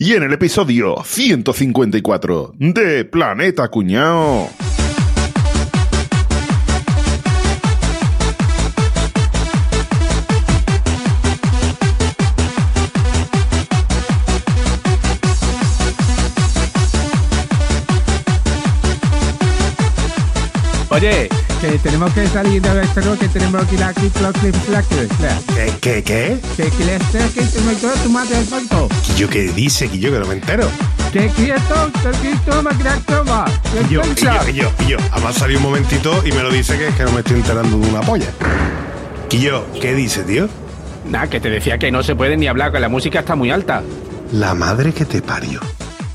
y en el episodio 154 de Planeta Cuñao. Oye, que tenemos que salir de esto, que tenemos que ir aquí, Clock, Clip. ¿Qué, qué, qué? Que que me quedo tu madre del falto. ¿Yo qué dice? Que yo que no me entero. Que quieto, que quieto, me toma. Y yo, y yo, y yo, y yo. Además salió un momentito y me lo dice que es que no me estoy enterando de una polla. Y yo, ¿qué dice, tío? Nada, que te decía que no se puede ni hablar, que la música está muy alta. La madre que te parió.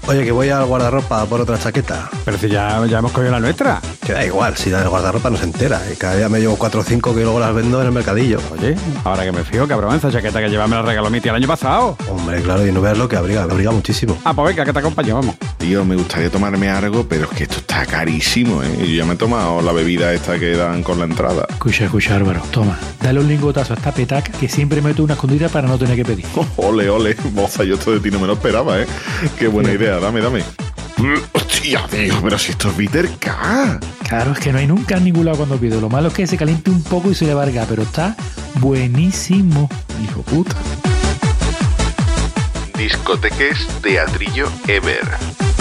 Oye, que voy al guardarropa por otra chaqueta. Pero si ya, ya hemos cogido la nuestra. Que da igual, si la del guardarropa no se entera. Y cada día me llevo 4 o 5 que luego las vendo en el mercadillo. Oye, ahora que me fijo, cabrón, esa chaqueta que llevaba me la regaló mi tía el año pasado. Hombre, claro, y no veas lo que abriga, me abriga muchísimo. Ah, pues venga, que te acompaño, vamos. Tío, me gustaría tomarme algo, pero es que esto está carísimo, ¿eh? Yo ya me he tomado la bebida esta que dan con la entrada. Escucha, escucha, Álvaro. Toma, dale un lingotazo a esta petaca que siempre meto una escondida para no tener que pedir. Ole, ole, moza, yo esto de ti no me lo esperaba, ¿eh? Qué buena idea, dame, dame. Hostia, tío, pero si esto es Bitter K. Claro, es que no hay nunca en ningún lado cuando pido. Lo malo es que se caliente un poco y se le varga, pero está buenísimo. Hijo puta. Discoteques Teatrillo Ever.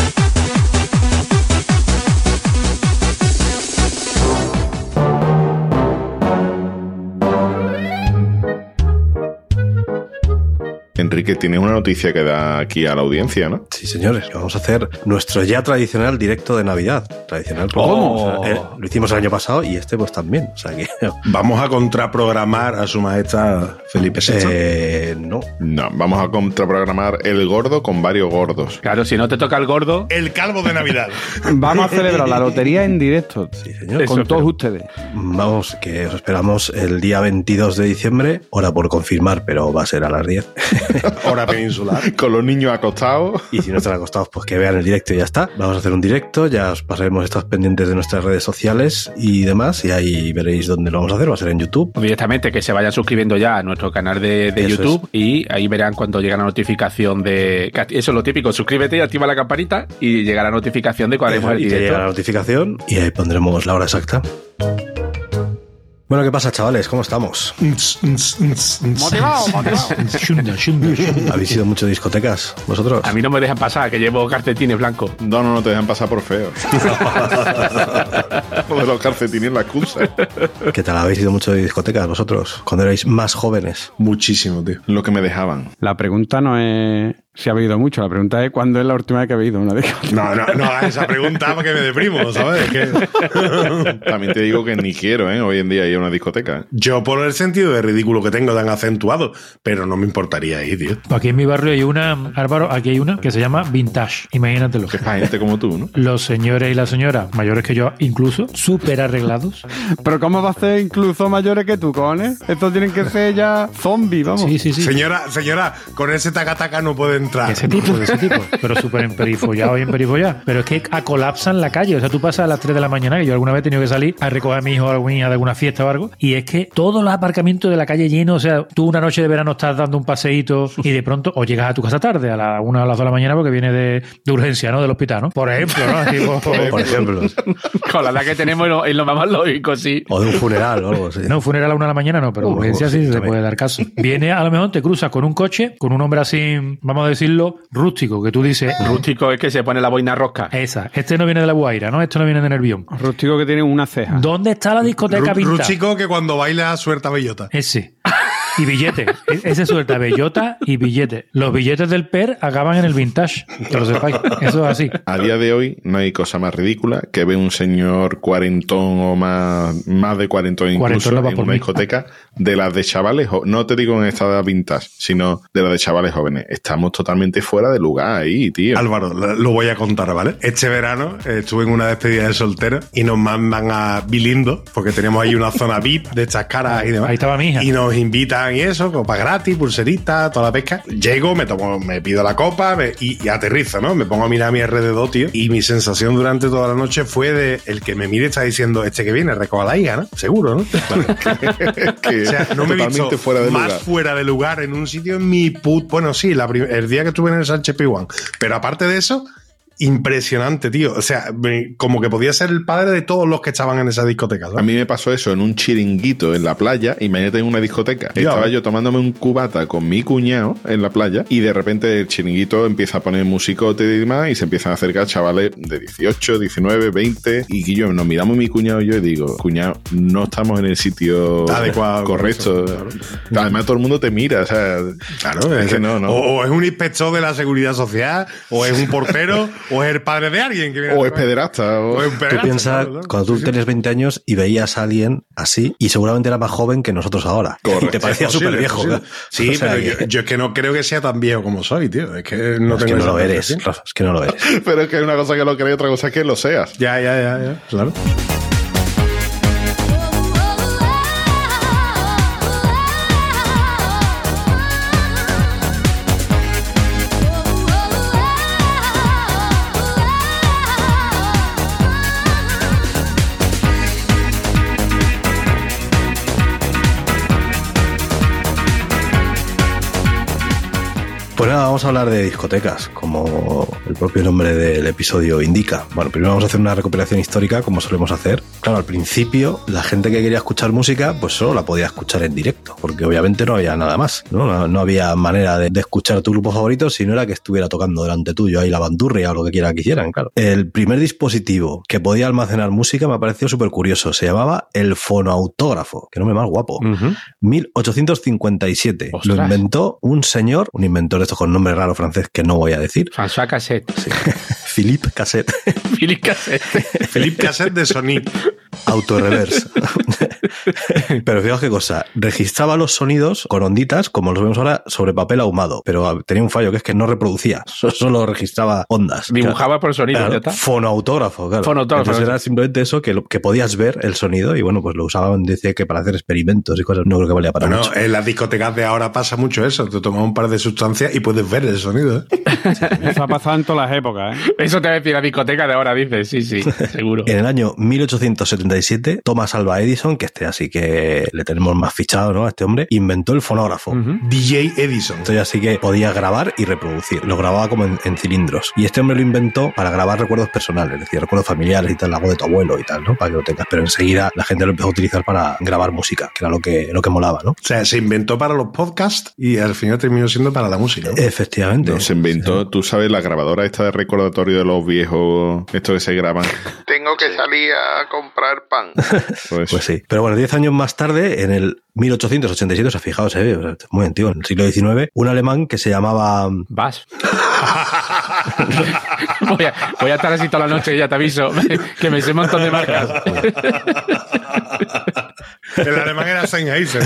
Enrique, tienes una noticia que da aquí a la audiencia, ¿no? Sí, señores, vamos a hacer nuestro ya tradicional directo de Navidad. Tradicional. porque, ¿Cómo? o sea, eh, lo hicimos el año pasado y este pues también. O sea que... Vamos a contraprogramar a su majestad Felipe VI. eh, no. No, vamos a contraprogramar el gordo con varios gordos. Claro, si no te toca el gordo, El calvo de Navidad. Vamos a celebrar la lotería en directo. Sí, señor. Con todos ustedes. Vamos, que os esperamos el día 22 de diciembre. Hora por confirmar, pero va a ser a las 10. Hora peninsular. Con los niños acostados. Y si no están acostados, pues que vean el directo y ya está. Vamos a hacer un directo, ya os pasaremos estos pendientes de nuestras redes sociales y demás, y ahí veréis dónde lo vamos a hacer. Va a ser en YouTube. directamente que se vayan suscribiendo ya a nuestro canal de, de YouTube y ahí verán cuando llega la notificación de... que Eso es lo típico, suscríbete y activa la campanita y llega la notificación de cuando haremos el y te llega la directo. notificación y ahí pondremos la hora exacta. Bueno, ¿qué pasa, chavales? ¿Cómo estamos? Motivado, motivado. ¿Habéis ido mucho a discotecas vosotros? A mí no me dejan pasar, que llevo calcetines blancos. No, no, no te dejan pasar por feo. Lo de los calcetines es la excusa. ¿Qué tal? ¿Habéis ido mucho de discotecas vosotros cuando erais más jóvenes? Muchísimo, tío. Lo que me dejaban. La pregunta no es si ha habido mucho, la pregunta es cuándo es la última vez que ha habido una discoteca. No, no, no, hagas esa pregunta porque me deprimo, ¿sabes? Que- También te digo que ni quiero, ¿eh? Hoy en día ir a una discoteca. ¿eh? Yo por el sentido de ridículo que tengo tan acentuado, pero no me importaría ir, tío. Aquí en mi barrio hay una, Álvaro, aquí hay una que se llama Vintage. Imagínatelo. Que es para gente como tú, ¿no? Los señores y las señoras, mayores que yo, incluso, súper arreglados. Pero ¿cómo va a ser incluso mayores que tú, cojones? Estos tienen que ser ya zombies, vamos. Sí, sí, sí. Señora, señora, con ese taca-taca no puede entrar. Ese tipo, de ese tipo. Pero súper emperifollado y emperifollado. Pero es que a colapsan la calle. O sea, tú pasas a las 3 de la mañana, que yo alguna vez he tenido que salir a recoger a mi hijo o a alguna niña de alguna fiesta o algo. Y es que todos los aparcamientos de la calle llenos. O sea, tú una noche de verano estás dando un paseíto y de pronto o llegas a tu casa tarde, a la 1 o a las 2 de la mañana, porque viene de, de urgencia, ¿no? Del hospital, ¿no? Por ejemplo, ¿no? Así, por- por- Por ejemplo. Con la edad que tenemos es lo- más lógico, sí. O de un funeral o algo así. No, funeral a una de la mañana no, pero Uh, urgencia sí, sí, se puede dar caso. Viene, a lo mejor te cruzas con un coche, con un hombre así, vamos a decirlo, rústico, que tú dices, Rústico es que se pone la boina rosca. esa, este no viene de la Guaira, ¿no? Este no viene de Nervión. Rústico que tiene una ceja. ¿Dónde está la discoteca? Rústico que cuando baila suelta bellota. Ese. Y billete. E- Ese suelta bellota y billete. Los billetes del PER acaban en el vintage, que lo sepáis. Eso es así. A día de hoy no hay cosa más ridícula que ver un señor cuarentón o más, más de cuarentón incluso Cuarentón no va en por una mí. discoteca de las de chavales, no te digo en esta edad vintage, sino de las de chavales jóvenes. Estamos totalmente fuera de lugar ahí, tío. Álvaro, lo lo voy a contar, ¿vale? Este verano eh, estuve en una despedida de soltero y nos mandan a Bilindo, porque tenemos ahí una zona VIP de estas caras y demás. Ahí estaba mi hija. Y nos invitan y eso, copa gratis, pulserita, toda la pesca. Llego, me tomo, me pido la copa me- y, y aterrizo, ¿no? Me pongo a mirar a mi alrededor, tío. Y mi sensación durante toda la noche fue de el que me mire está diciendo, este que viene, recoja la hija, ¿no? Seguro, ¿no? que O sea, no me he visto fuera de más lugar. fuera de lugar en un sitio en mi put. Bueno, sí, la el día que estuve en el Sánchez Pijuán. Pero aparte de eso, impresionante, tío. O sea, como que podía ser el padre de todos los que estaban en esa discoteca. ¿sabes? A mí me pasó eso en un chiringuito en la playa, imagínate en una discoteca. Estaba yo tomándome un cubata con mi cuñado en la playa y de repente el chiringuito empieza a poner musicote y demás y se empiezan a acercar chavales de 18, 19, 20 y yo nos miramos mi cuñado y yo y digo, cuñado, no estamos en el sitio Adecuado, correcto. claro. Además todo el mundo te mira, o sea, Claro, es que no, no. O, o es un inspector de la seguridad social, o es un portero, o es el padre de alguien que viene O a- es pederasta. O... o es un Tú pederasta, piensas, claro, claro. cuando tú tenías 20 años y veías a alguien así, y seguramente era más joven que nosotros ahora. Correcto. Y te parecía Es súper viejo. es. Sí, O sea pero que- yo, yo es que no creo que sea tan viejo como soy, tío. Es que no es que tengo no lo eres. Rafa, es que no lo eres. Pero es que hay una cosa que lo crees y otra cosa que lo seas. Ya, ya, ya, ya, claro. Pues vamos a hablar de discotecas, como el propio nombre del episodio indica. Bueno, primero vamos a hacer una recopilación histórica, como solemos hacer. Claro, al principio, la gente que quería escuchar música, pues solo la podía escuchar en directo, porque obviamente no había nada más, ¿no? No, no había manera de, de escuchar tu grupo favorito si no era que estuviera tocando delante tuyo ahí la bandurria o lo que quiera que hicieran, claro. El primer dispositivo que podía almacenar música me ha parecido súper curioso. Se llamaba el fonoautógrafo, que nombre más guapo. 1857. Lo inventó un señor, un inventor de estos con nombre raro francés que no voy a decir. François Cassette. Philippe Cassette. Philippe Cassette. Felipe Cassette de Sony. Autoreverse. pero fijaos qué cosa. Registraba los sonidos con onditas, como los vemos ahora, sobre papel ahumado. Pero tenía un fallo, que es que no reproducía. so- Solo registraba ondas. Dibujaba por sonido, Claro, ya está. Fonoautógrafo, claro. Fonoautógrafo, Entonces era simplemente eso, que, lo- que podías ver el sonido y bueno, pues lo usaban, decía que para hacer experimentos y cosas. No creo que valía para Bueno, mucho. en las discotecas de ahora pasa mucho eso. Te tomas un par de sustancias y puedes ver el sonido. ¿eh? Eso ha pasado en todas las épocas, ¿eh? Eso te va a decir la discoteca de ahora, dices. Sí, sí, seguro. En el año 1877, Thomas Alva Edison, que este así que le tenemos más fichado, ¿no? A este hombre, inventó el fonógrafo. DJ Edison. Entonces así que podía grabar y reproducir. Lo grababa como en, en cilindros. Y este hombre lo inventó para grabar recuerdos personales, es decir, recuerdos familiares y tal, la voz de tu abuelo y tal, ¿no? Para que lo tengas. Pero enseguida la gente lo empezó a utilizar para grabar música, que era lo que, lo que molaba, ¿no? O sea, se inventó para los podcasts y al final terminó siendo para la música. ¿no? Efectivamente. No, se inventó, tú sabes, la grabadora esta de recordatorio de los viejos, esto que se graban. Tengo que salir a comprar pan. Pues, Pues sí. Pero bueno, 10 años más tarde, en el 1887, o sea, fijaos, eh, muy antiguo, en el siglo XIX, un alemán que se llamaba Vas. voy, a, voy a estar así toda la noche, ya te aviso, que me sé un montón de marcas. El alemán era Sennheiser.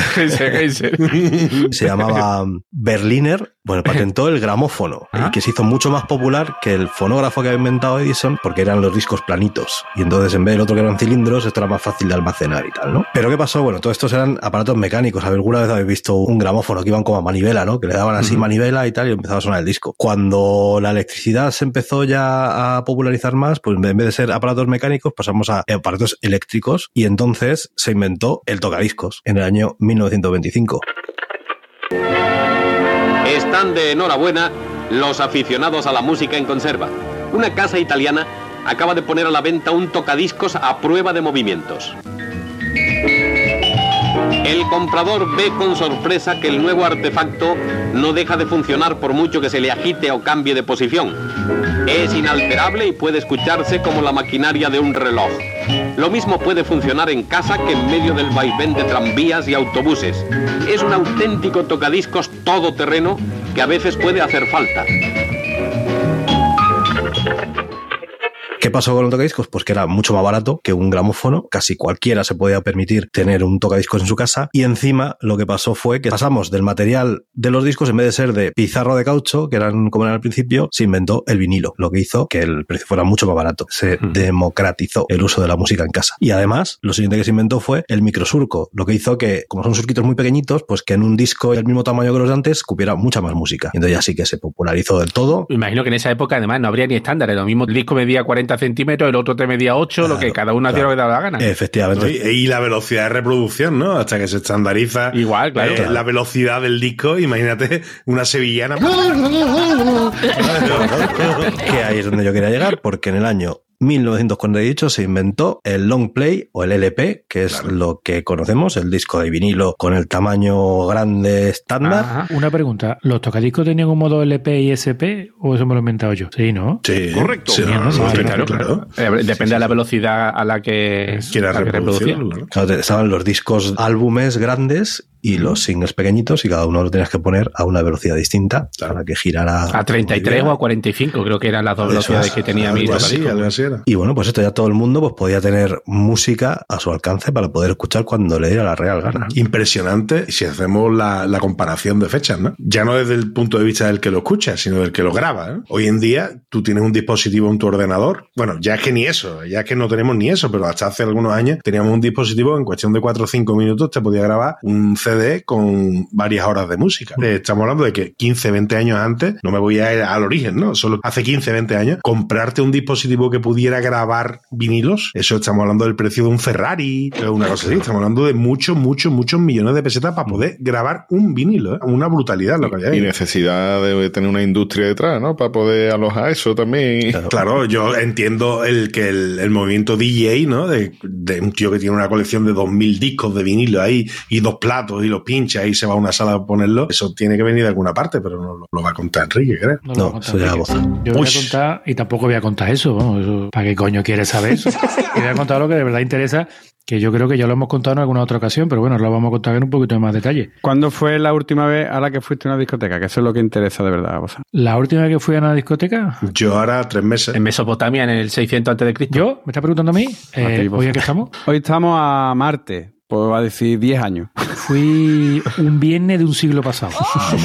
Se llamaba Berliner, bueno, patentó el gramófono, Ah. y que se hizo mucho más popular que el fonógrafo que había inventado Edison, porque eran los discos planitos. Y entonces, en vez del otro que eran cilindros, esto era más fácil de almacenar y tal, ¿no? Pero ¿qué pasó? Bueno, todos estos eran aparatos mecánicos. ¿Alguna vez habéis visto un gramófono que iban como a manivela, ¿no? Que le daban así manivela y tal, y empezaba a sonar el disco. Cuando la electricidad se empezó ya a popularizar más, pues en vez de ser aparatos mecánicos, pasamos a aparatos eléctricos, y entonces se inventó el tocadiscos en el año 1925. Están de enhorabuena los aficionados a la música en conserva. Una casa italiana acaba de poner a la venta un tocadiscos a prueba de movimientos. El comprador ve con sorpresa que el nuevo artefacto no deja de funcionar por mucho que se le agite o cambie de posición. Es inalterable y puede escucharse como la maquinaria de un reloj. Lo mismo puede funcionar en casa que en medio del vaivén de tranvías y autobuses. Es un auténtico tocadiscos todoterreno que a veces puede hacer falta. ¿Qué pasó con los tocadiscos? Pues que era mucho más barato que un gramófono, casi cualquiera se podía permitir tener un tocadiscos en su casa y encima lo que pasó fue que pasamos del material de los discos en vez de ser de pizarro de caucho, que eran como eran al principio, se inventó el vinilo, lo que hizo que el precio fuera mucho más barato. Se democratizó el uso de la música en casa. Y además, lo siguiente que se inventó fue el microsurco, lo que hizo que, como son surquitos muy pequeñitos, pues que en un disco del mismo tamaño que los de antes cupiera mucha más música. Y entonces ya sí que se popularizó del todo. Imagino que en esa época además no habría ni estándares. Lo mismo el disco medía 40 centímetros, el otro te medía 8, lo que cada uno hacía lo que daba la gana. Efectivamente. Y, y la velocidad de reproducción, ¿no? Hasta que se estandariza Igual, claro. eh, la velocidad del disco. Imagínate una sevillana. que ahí es donde yo quería llegar, porque en el año 1948 se inventó el long play o el LP, que es lo que conocemos, el disco de vinilo con el tamaño grande estándar. Ajá. Una pregunta, ¿los tocadiscos tenían un modo LP y SP o eso me lo he inventado yo? Sí, ¿no? Sí, Correcto. Sí, no, no, Sí, no, claro, claro, Eh, Depende de la velocidad a la que, Quiera a la que reproducir. reproducía. ¿no? Claro, te- estaban los discos álbumes grandes y los singles pequeñitos y cada uno lo tenías que poner a una velocidad distinta Claro. para que girara. A 33 o a 45, creo que eran las dos velocidades es, que tenía mi así, así era. Y bueno, pues esto ya todo el mundo pues podía tener música a su alcance para poder escuchar cuando le diera la real gana. Impresionante si hacemos la, la comparación de fechas, ¿no? Ya no desde el punto de vista del que lo escucha, sino del que lo graba. ¿eh? Hoy en día tú tienes un dispositivo en tu ordenador. Bueno, ya es que ni eso, ya es que no tenemos ni eso, pero hasta hace algunos años teníamos un dispositivo en cuestión de 4 o 5 minutos te podía grabar un CD con varias horas de música. Eh, Estamos hablando de que 15, 20 años antes, no me voy a ir al origen, ¿no? Solo hace 15, 20 años, comprarte un dispositivo que pudiera grabar vinilos, eso estamos hablando del precio de un Ferrari, o una cosa así, estamos hablando de muchos, muchos, muchos millones de pesetas para poder grabar un vinilo, ¿eh? Una brutalidad lo que hay ahí. Y necesidad de tener una industria detrás, ¿no? Para poder alojar eso también. Claro, yo entiendo el que el, el movimiento DJ, ¿no? De, de un tío que tiene una colección de 2.000 discos de vinilo ahí y dos platos y los pincha y se va a una sala a ponerlo. Eso tiene que venir de alguna parte, pero no lo, lo va a contar Enrique, creo. lo No, a contar, eso ya goza. Yo voy a contar, y tampoco voy a contar eso, vamos, eso, ¿para qué coño quieres saber eso? Y voy a contar lo que de verdad interesa, que yo creo que ya lo hemos contado en alguna otra ocasión, pero bueno, lo vamos a contar en un poquito de más detalle. ¿Cuándo fue la última vez a la que fuiste a una discoteca? Que eso es lo que interesa de verdad. O sea, La última vez que fui a una discoteca, Yo ahora tres meses. En Mesopotamia, en el 600 antes de Cristo. yo, ¿me está preguntando a mí? Eh, ¿Hoy en qué estamos? hoy estamos a Marte, pues va a decir 10 años. Fui un viernes de un siglo pasado.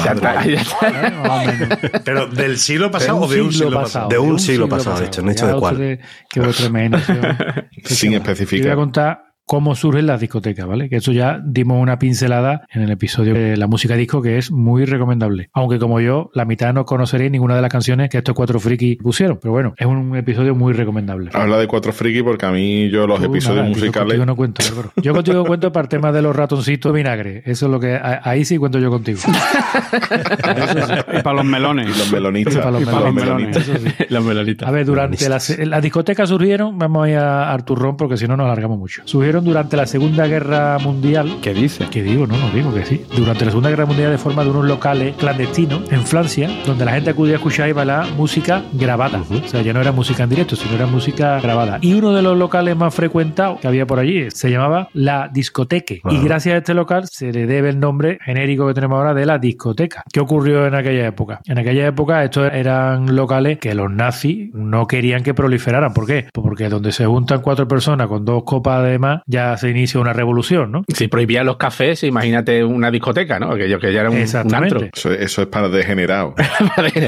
Ya está, ya está. O menos. Pero del siglo pasado o de un siglo pasado. De un siglo pasado, de hecho, no he dicho Ya de cuál. otro que vuestra imaginación. Sin Yo voy a especificar. contar cómo surgen las discotecas, ¿vale? Que eso ya dimos una pincelada en el episodio de la música disco que es muy recomendable. Aunque como yo, la mitad no conoceréis ninguna de las canciones que estos cuatro frikis pusieron. Pero bueno, es un episodio muy recomendable. Habla de cuatro friki porque a mí yo los Tú, episodios nada, yo musicales... contigo no cuento, Álvaro. Yo contigo cuento para el tema de los ratoncitos de vinagre. Eso es lo que... Ahí sí cuento yo contigo. y para los melones. Y los melonistas. Y para los y para los melones. melonistas. Eso sí. Las melonitas. A ver, durante las la discotecas surgieron, vamos a ir a Arturrón porque si no nos alargamos mucho. Surgieron durante la Segunda Guerra Mundial. ¿Qué dice? Que digo, no, no digo que sí. Durante la Segunda Guerra Mundial de forma de unos locales clandestinos en Francia, donde la gente acudía a escuchar y bailar música grabada. O sea, ya no era música en directo, sino era música grabada. Y uno de los locales más frecuentados que había por allí se llamaba La Discoteque. Y gracias a este local se le debe el nombre genérico que tenemos ahora de la discoteca. ¿Qué ocurrió en aquella época? En aquella época estos eran locales que los nazis no querían que proliferaran. ¿Por qué? Pues porque donde se juntan cuatro personas con dos copas de más ya se inicia una revolución, ¿no? Si prohibían los cafés, imagínate una discoteca, ¿no? Aquello que ya era un, un Exactamente. antro. Eso, eso es para degenerados.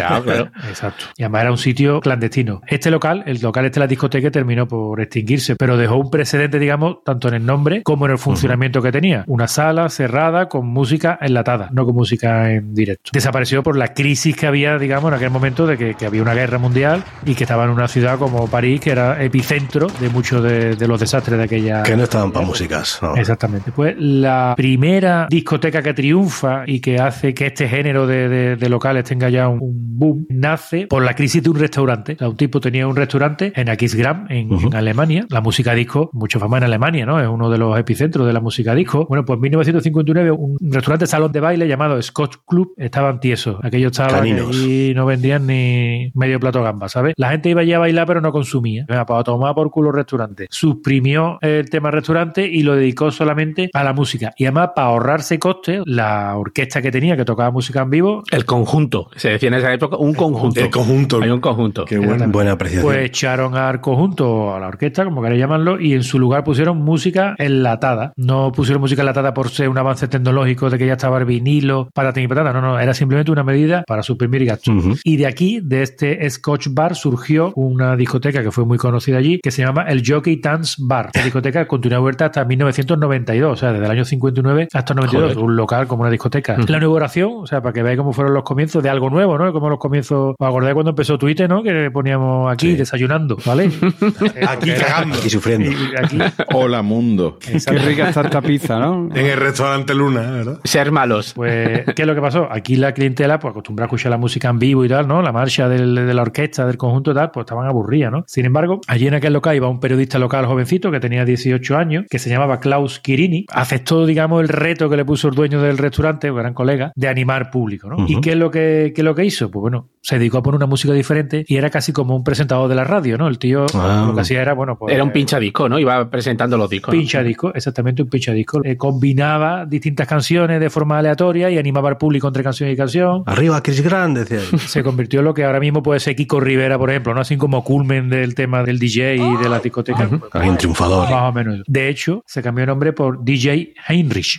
Ah, claro. Exacto. Y además era un sitio clandestino. Este local, el local este de la discoteca, terminó por extinguirse, pero dejó un precedente, digamos, tanto en el nombre como en el funcionamiento que tenía. Una sala cerrada con música enlatada, no con música en directo. Desapareció por la crisis que había, digamos, en aquel momento de que, que había una guerra mundial y que estaba en una ciudad como París, que era epicentro de muchos de, de los desastres de aquella Que no estaban para músicas. no. Exactamente. Pues la primera discoteca que triunfa y que hace que este género de, de- de locales tenga ya un, un boom nace por la crisis de un restaurante. O sea, un tipo tenía un restaurante en Aquisgrán, en, Ujú. en Alemania. La música disco, mucho fama en Alemania, ¿no? Es uno de los epicentros de la música disco. Bueno, pues en 1959 un restaurante salón de baile llamado Scotch Club estaban tiesos. Aquellos estaban y no vendían ni medio plato gamba, ¿sabes? La gente iba allí a bailar pero no consumía. Venga, para tomar por culo el restaurante. Suprimió el tema restaurante y lo dedicó solamente a la música. Y además, para ahorrarse costes, la orquesta que tenía, que tocaba música en vivo, El conjunto. Se decía en esa época un conjunto. El conjunto. Hay un conjunto. Qué bueno. Buena apreciación. pues echaron al conjunto, a la orquesta, como queréis llamarlo, y en su lugar pusieron música enlatada. No pusieron música enlatada por ser un avance tecnológico de que ya estaba el vinilo, patatín y patata. No, no, era simplemente una medida para suprimir gastos. Y de aquí, de este Scotch Bar, surgió una discoteca que fue muy conocida allí, que se llama el Jockey Dance Bar. La discoteca continúa abierta hasta 1992, o sea, desde el año 59 hasta el 92, Joder. un local como una discoteca. La inauguración, o sea, para que veáis cómo fueron los comienzos de algo nuevo, ¿no? Como los comienzos, ¿os acordáis cuando empezó Twitter, ¿no? Que poníamos aquí Sí. desayunando, ¿vale? Aquí cagando. Aquí sufriendo. Y aquí, Hola mundo. Qué rica está esta pizza, ¿no? En el restaurante Luna, ¿verdad? Ser malos. Pues, ¿qué es lo que pasó? Aquí la clientela, pues acostumbrada a escuchar la música en vivo y tal, ¿no? La marcha del- de la orquesta, del conjunto y tal, pues estaban aburridas, ¿no? Sin embargo, allí en aquel local iba un periodista local jovencito que tenía 18 años, que se llamaba Klaus Quirini, aceptó, digamos, el reto que le puso el dueño del restaurante, un gran colega, de animar público, ¿no? ¿Y qué es lo que, qué es lo que hizo? Pues bueno, se dedicó a poner una música diferente y era casi como un presentador de la radio, ¿no? El tío Ah. lo que hacía era, bueno, pues... Era un pinchadisco, ¿no? Iba presentando los discos. ¿no? Pinchadisco, exactamente un pinchadisco. Eh, combinaba distintas canciones de forma aleatoria y animaba al público entre canción y canción. Arriba, Chris Grant, decía él. Se convirtió en lo que ahora mismo puede ser Kiko Rivera, por ejemplo, ¿no? Así como culmen del tema del DJ y de la discoteca. Alguien triunfador. Más o menos. De hecho, se cambió el nombre por DJ Heinrich.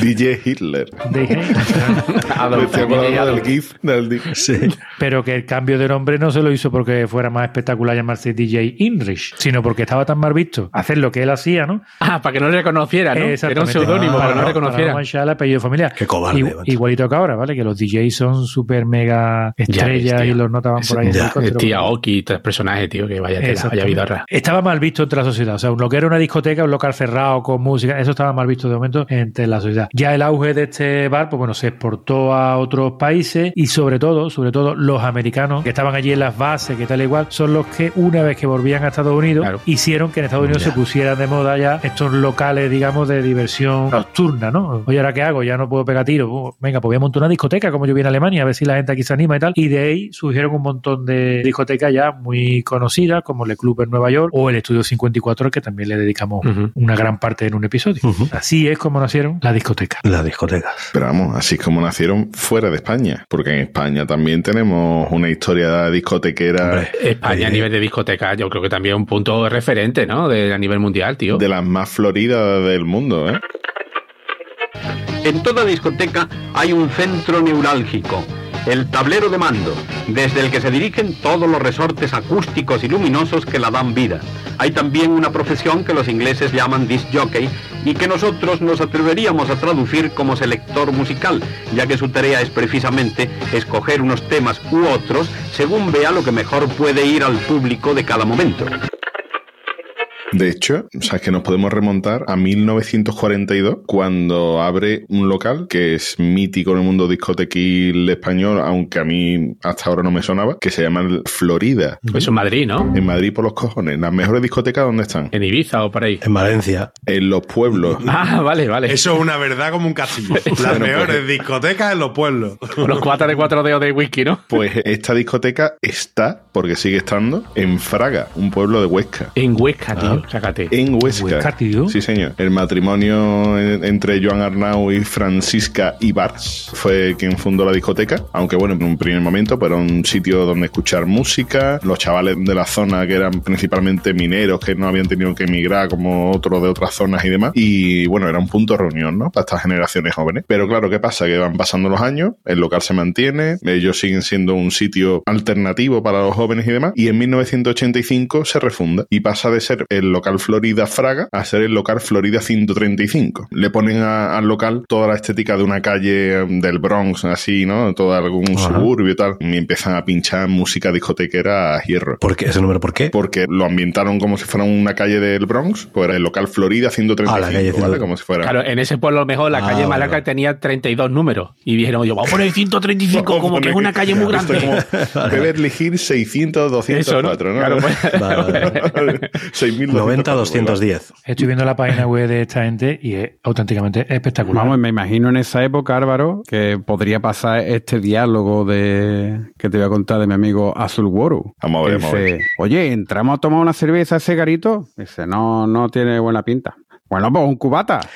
DJ Hitler. DJ Sí. Pero que el cambio de nombre no se lo hizo porque fuera más espectacular llamarse DJ Heinrich, sino porque estaba tan mal visto hacer lo que él hacía, ¿no? Ah, para que no le reconociera, ¿no? Era un seudónimo, para, que no no reconociera. manchar el apellido familiar. Qué cobarde, igualito que ahora, ¿vale? Que los DJs son súper mega estrellas y los notaban por ahí. Ya, el tía Oki, tres personajes, tío, que vaya, tela, vaya Exactamente. vida rara. Estaba mal visto entre la sociedad. O sea, lo que era una discoteca, un local cerrado con música, eso estaba mal visto de momento entre la sociedad. Ya el auge de este bar, pues bueno, se exportó a otros países y sobre todo, sobre todo los americanos que estaban allí en las bases, que tal y igual, son los que una vez que volvían a Estados Unidos, Claro. hicieron que en Estados Unidos Ya. se pusieran de moda ya estos locales, digamos, de diversión nocturna, ¿no? Oye, ¿ahora qué hago? Ya no puedo pegar tiros. Uh, Venga, pues voy a montar una discoteca como yo vi en Alemania, a ver si la gente aquí se anima y tal. Y de ahí surgieron un montón de discotecas ya muy conocidas, como el Club en Nueva York o el Estudio 54, que también le dedicamos Una gran parte en un episodio. Así es como nacieron las discotecas. Las discotecas. Pero vamos, así es como nacieron fuera de España. Porque en España también tenemos una historia discotequera Hombre, España a eh, nivel de discoteca, yo creo que también un punto referente, ¿no? De, a nivel mundial, tío. de las más floridas del mundo, ¿eh? En toda discoteca hay un centro neurálgico, el tablero de mando, desde el que se dirigen todos los resortes acústicos y luminosos que la dan vida. Hay también una profesión que los ingleses llaman disc jockey y que nosotros nos atreveríamos a traducir como selector musical, ya que su tarea es precisamente escoger unos temas u otros según vea lo que mejor puede ir al público de cada momento. De hecho, sabes que nos podemos remontar a 1942, cuando abre un local que es mítico en el mundo discotequil español, aunque a mí hasta ahora no me sonaba, que se llama el Florida. Eso en Madrid, ¿no? En Madrid por los cojones. Las mejores discotecas, ¿dónde están? En Ibiza o por ahí. En Valencia. En los pueblos. Ah, vale, vale. Eso es una verdad como un castillo. Las Bueno, mejores pues- discotecas en los pueblos. Los cuatro de cuatro dedos de whisky, ¿no? Pues esta discoteca está, porque sigue estando, en Fraga, un pueblo de Huesca. En Huesca, tío. Ah. Sácate. En Huesca. Huesca, tío. Sí, señor. El matrimonio en- entre Joan Arnau y Francisca Ibars fue quien fundó la discoteca. Aunque, bueno, en un primer momento, era un sitio donde escuchar música. Los chavales de la zona, que eran principalmente mineros, que no habían tenido que emigrar como otros de otras zonas y demás. Y, bueno, era un punto de reunión, ¿no? Para estas generaciones jóvenes. Pero, claro, ¿qué pasa? Que van pasando los años, el local se mantiene, ellos siguen siendo un sitio alternativo para los jóvenes y demás. Y en 1985 se refunda y pasa de ser el local Florida Fraga a ser el local Florida 135. Le ponen a, al local toda la estética de una calle mm, del Bronx, así, ¿no? Todo algún suburbio y tal. Y empiezan a pinchar música discotequera a hierro. ¿Por qué? ¿Ese número por qué? Porque lo ambientaron como si fuera una calle del Bronx, pues era el local Florida 135, ah, la calle 135. ¿vale? Como si fuera. Claro, en ese pueblo lo mejor la ah, calle Malaca tenía 32 números y dijeron, yo, vamos a poner 135 como que es una calle muy grande. Como Beverly Hills 600, 204, ¿no? ¿no? Claro, pues, 90, 210. Estoy viendo la página web de esta gente y es auténticamente espectacular. Vamos, me imagino en esa época, Álvaro, que podría pasar este diálogo de que te voy a contar de mi amigo Azul Woru. Vamos a ver, Que vamos a ver. dice, Oye, ¿entramos a tomar una cerveza a ese garito? Dice, no, no tiene buena pinta. Bueno, pues un cubata.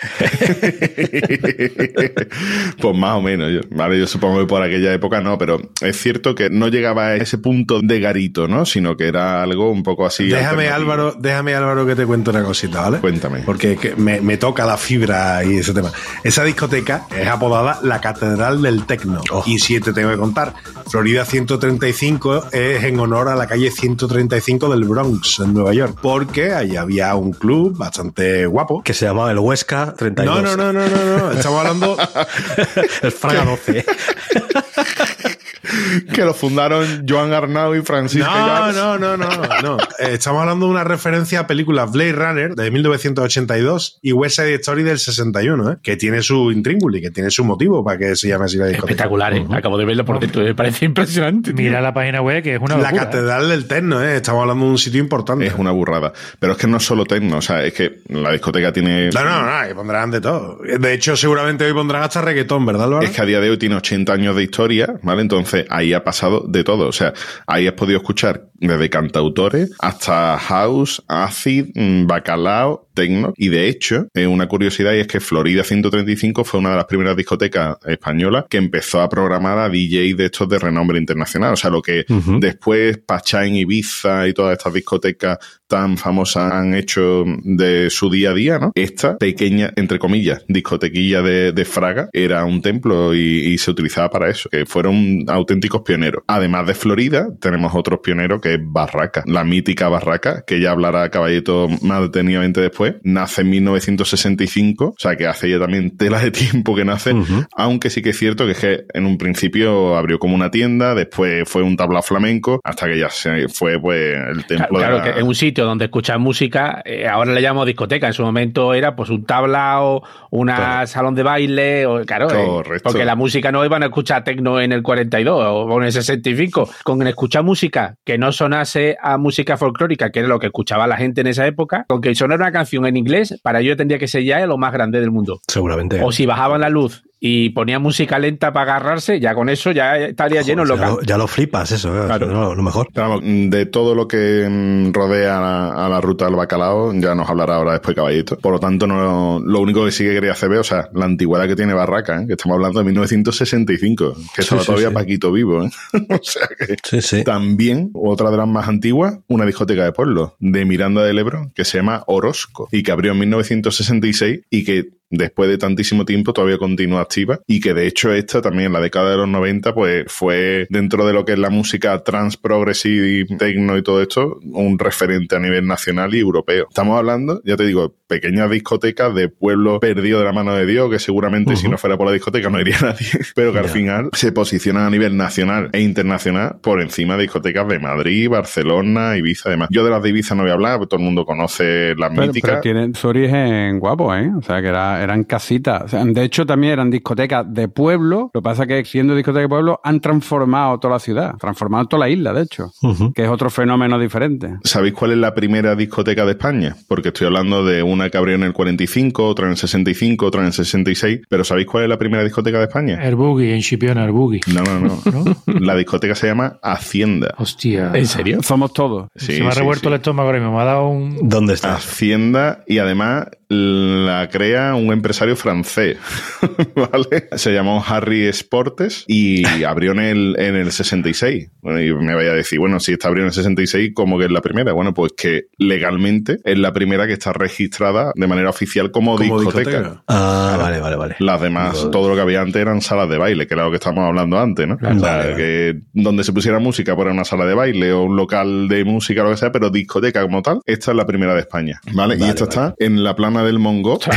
pues más o menos. Yo, vale, yo supongo que por aquella época no, pero es cierto que no llegaba a ese punto de garito, ¿no? Sino que era algo un poco así. Déjame. Álvaro, déjame, Álvaro, que te cuente una cosita, ¿vale? Cuéntame. Porque que me, me toca la fibra y ese tema. Esa discoteca es apodada la Catedral del Tecno. Oh. Y si te tengo que contar, Florida 135 es en honor a la calle 135 del Bronx, en Nueva York. Porque ahí había un club bastante guapo. Que se llamaba el Huesca 32. No, no, no, no, no, no. Estamos hablando. el Fraga 12. Que lo fundaron Joan Arnau y Francisco No, no, no, no, no. Eh, Estamos hablando de una referencia a películas Blade Runner de 1982 y West Side Story del 61, ¿eh? que tiene su intríngulis, que tiene su motivo para que se llame así la discoteca. Espectacular, ¿eh? Acabo de verlo por dentro. Me parece impresionante. tío. Mira la página web que es una La locura. Catedral del Tecno, ¿eh? Estamos hablando de un sitio importante. Es una burrada. Pero es que no es solo techno, o sea, es que la discoteca tiene. No, no, no, que pondrán de todo. De hecho, seguramente hoy pondrán hasta reggaetón, ¿verdad, Álvaro? Es que a día de hoy tiene 80 años de historia, ¿vale? Entonces ahí ha pasado de todo. O sea, ahí has podido escuchar desde cantautores hasta house, acid, mm, bacalao, techno. Y de hecho, eh, una curiosidad y es que Florida 135 fue una de las primeras discotecas españolas que empezó a programar a DJ de estos de renombre internacional. O sea, lo que después Pachain, Ibiza y todas estas discotecas tan famosas han hecho de su día a día, ¿no? Esta pequeña, entre comillas, discotequilla de, de Fraga era un templo y, y se utilizaba para eso, que fueron auténticos pioneros. Además de Florida, tenemos otros pioneros que es Barraca, la mítica Barraca, que ya hablará Caballito más detenidamente después, nace en 1965, o sea que hace ya también tela de tiempo que nace, aunque sí que es cierto que es que en un principio abrió como una tienda, después fue un tablao flamenco, hasta que ya se fue pues el templo Claro, de la- que en un sitio donde escuchas música, eh, ahora le llamamos discoteca, en su momento era pues un tablao, una salón de baile, o, claro, eh, porque la música no iban a escuchar tecno en el 42 o en el 65, con escuchar música que no sonase a música folclórica, que era lo que escuchaba la gente en esa época, con que sonara una canción en inglés, para ello tendría que ser ya lo más grande del mundo. Seguramente. O si bajaban la luz y ponían música lenta para agarrarse, ya con eso ya estaría lleno el ya, local. lo, ya lo flipas, eso. eh, Claro. lo mejor. De todo lo que mm, rodea a la, a la ruta del bacalao, ya nos hablará ahora después Caballito. Por lo tanto, no, lo único que sí que quería hacer ver, o sea, la antigüedad que tiene Barraca, ¿eh? que estamos hablando de 1965, que estaba sí, todavía sí. Paquito vivo. ¿eh? o sea que Sí, sí. también, otra de las más antiguas, una discoteca de pueblo de Miranda del Ebro que se llama Orozco y que abrió en 1966 y que después de tantísimo tiempo todavía continúa activa y que de hecho esta también en la década de los 90 pues fue dentro de lo que es la música trans progressive y techno y todo esto un referente a nivel nacional y europeo. Estamos hablando, ya te digo, pequeñas discotecas de pueblos perdidos de la mano de Dios que seguramente si no fuera por la discoteca no iría nadie, pero que al final se posicionan a nivel nacional e internacional por encima de discotecas de Madrid, Barcelona, Ibiza, además. Yo de las de Ibiza no voy a hablar, todo el mundo conoce las Pero, míticas. pero tienen su origen guapo, ¿eh? O sea, que era- eran casitas. O sea, de hecho, también eran discotecas de pueblo. Lo que pasa es que siendo discotecas de pueblo han transformado toda la ciudad, transformado toda la isla, de hecho, que es otro fenómeno diferente. ¿Sabéis cuál es la primera discoteca de España? Porque estoy hablando de una que abrió en el 45, otra en el 65, otra en el 66, pero ¿sabéis cuál es la primera discoteca de España? El boogie, en Chipiona, el boogie. No, no, no. ¿No? La discoteca se llama Hacienda. Hostia. ¿En serio? Somos todos. Sí, Se me ha sí, revuelto sí. el estómago ahora mismo. Me ha dado un. ¿Dónde está? Hacienda y además la crea un empresario francés, ¿vale? Se llamó Harry Sportes y abrió en el, en el 66. Bueno, y me vaya a decir, bueno, si está abrió en el 66, ¿cómo que es la primera? Bueno, pues que legalmente es la primera que está registrada de manera oficial como, Como discoteca. discoteca. Ah, vale, vale, vale. Las demás, todo lo que había antes eran salas de baile, que era lo que estábamos hablando antes, ¿no? o sea, Vale, que donde se pusiera música, pues era una sala de baile o un local de música lo que sea, pero discoteca como tal, esta es la primera de España, ¿vale? y esta vale. está en la plana del Mongo.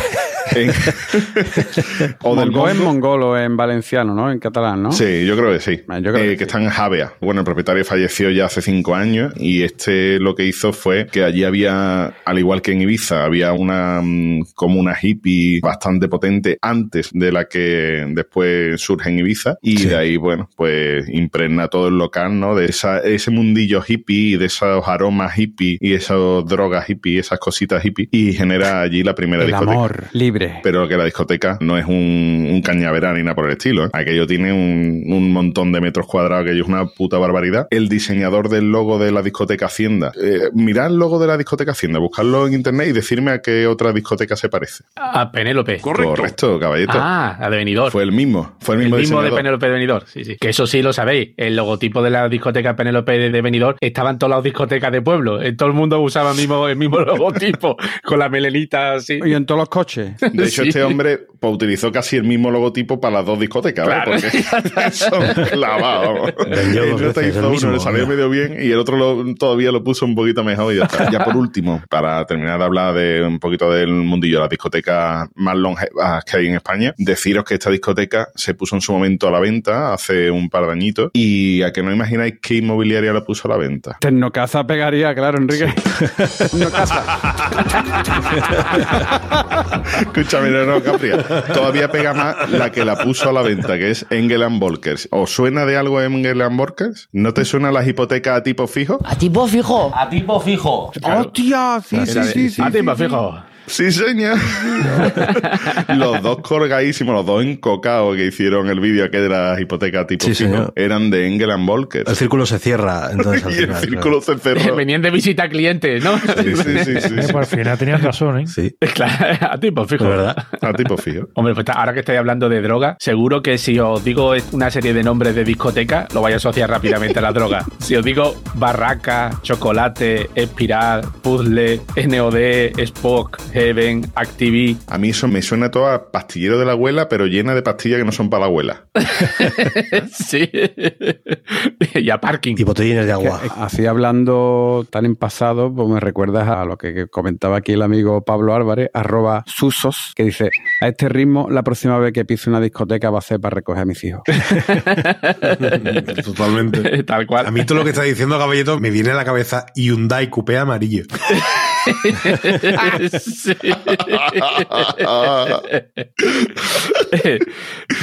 en- o del Mongó en Mongo. mongolo, en valenciano, ¿no? En catalán, ¿no? Sí, yo creo que sí. Yo creo Eh, que que sí. está en Javea. Bueno, el propietario falleció ya hace cinco años y este lo que hizo fue que allí había, al igual que en Ibiza, había una mm, como una hippie bastante potente antes de la que después surge en Ibiza y Sí. de ahí, bueno, pues impregna todo el local, ¿no? De esa, ese mundillo hippie y de esos aromas hippie y esas drogas hippie, esas cositas hippie y genera allí la primera El discoteca. amor libre. Hombre. Pero que la discoteca no es un, un cañaveral ni nada por el estilo. ¿eh? Aquello tiene un, un montón de metros cuadrados, aquello es una puta barbaridad. El diseñador del logo de la discoteca Hacienda. Eh, mirad el logo de la discoteca Hacienda, buscarlo en internet y decirme a qué otra discoteca se parece. A Penélope. Correcto, caballito. Ah, a de Benidorm. Fue el mismo. Fue el El mismo, mismo de diseñador. Penélope de Benidorm, sí, sí. Que eso sí lo sabéis. El logotipo de la discoteca Penélope de de Benidorm estaba en todas las discotecas de pueblo. En todo el mundo usaba el mismo, el mismo logotipo, con la melenita así. Y en todos los coches. De hecho, Sí. este hombre pues, utilizó casi el mismo logotipo para las dos discotecas, ¿ves? Claro. Porque son clavados. Uno, mismo, le salió medio bien y el otro lo- todavía lo puso un poquito mejor y ya está. Ya por último, para terminar de hablar de un poquito del mundillo de las discotecas más longevas que hay en España, deciros que esta discoteca se puso en su momento a la venta hace un par de añitos y a que no imagináis qué inmobiliaria la puso a la venta. Tecnocasa pegaría, claro, Enrique. Tecnocasa. Escúchame, no, no, Capria. Todavía pega más la que la puso a la venta, que es Engel Volkers. ¿Os suena de algo Engel Volkers? ¿No te suena las hipotecas a tipo fijo? A tipo fijo. A tipo fijo. ¡Hostia! Sí, sí, sí, sí. a ti, sí, me sí. fijo. Sí, señor. los dos colgadísimos, los dos encocados que hicieron el vídeo que de las hipotecas tipo Sí, eran de Engel Volkers. El círculo se cierra, entonces al y el final. círculo se cerró. Venían de visita a clientes, ¿no? Sí, sí, sí, sí, Eh, sí. pues al final tenían razón, ¿eh? Sí, Claro, a ti, pues fijo. de verdad. A tipo fijo. Hombre, pues ahora que estoy hablando de droga, seguro que si os digo una serie de nombres de discoteca, lo vais a asociar rápidamente a la droga. Si os digo Barraca, Chocolate, Espiral, Puzzle, NOD, Spock, Heaven, Activi. A mí eso me suena todo a pastillero de la abuela, pero llena de pastillas que no son para la abuela. sí. y a Parking. Y botellines de agua. Que, Así hablando tan en pasado, pues me recuerdas a lo que que comentaba aquí el amigo Pablo Álvarez, arroba susos, que dice, a este ritmo la próxima vez que pise una discoteca va a ser para recoger a mis hijos. Totalmente. Tal cual. A mí todo lo que está diciendo Caballito me viene a la cabeza Hyundai Coupé amarillo. Sí.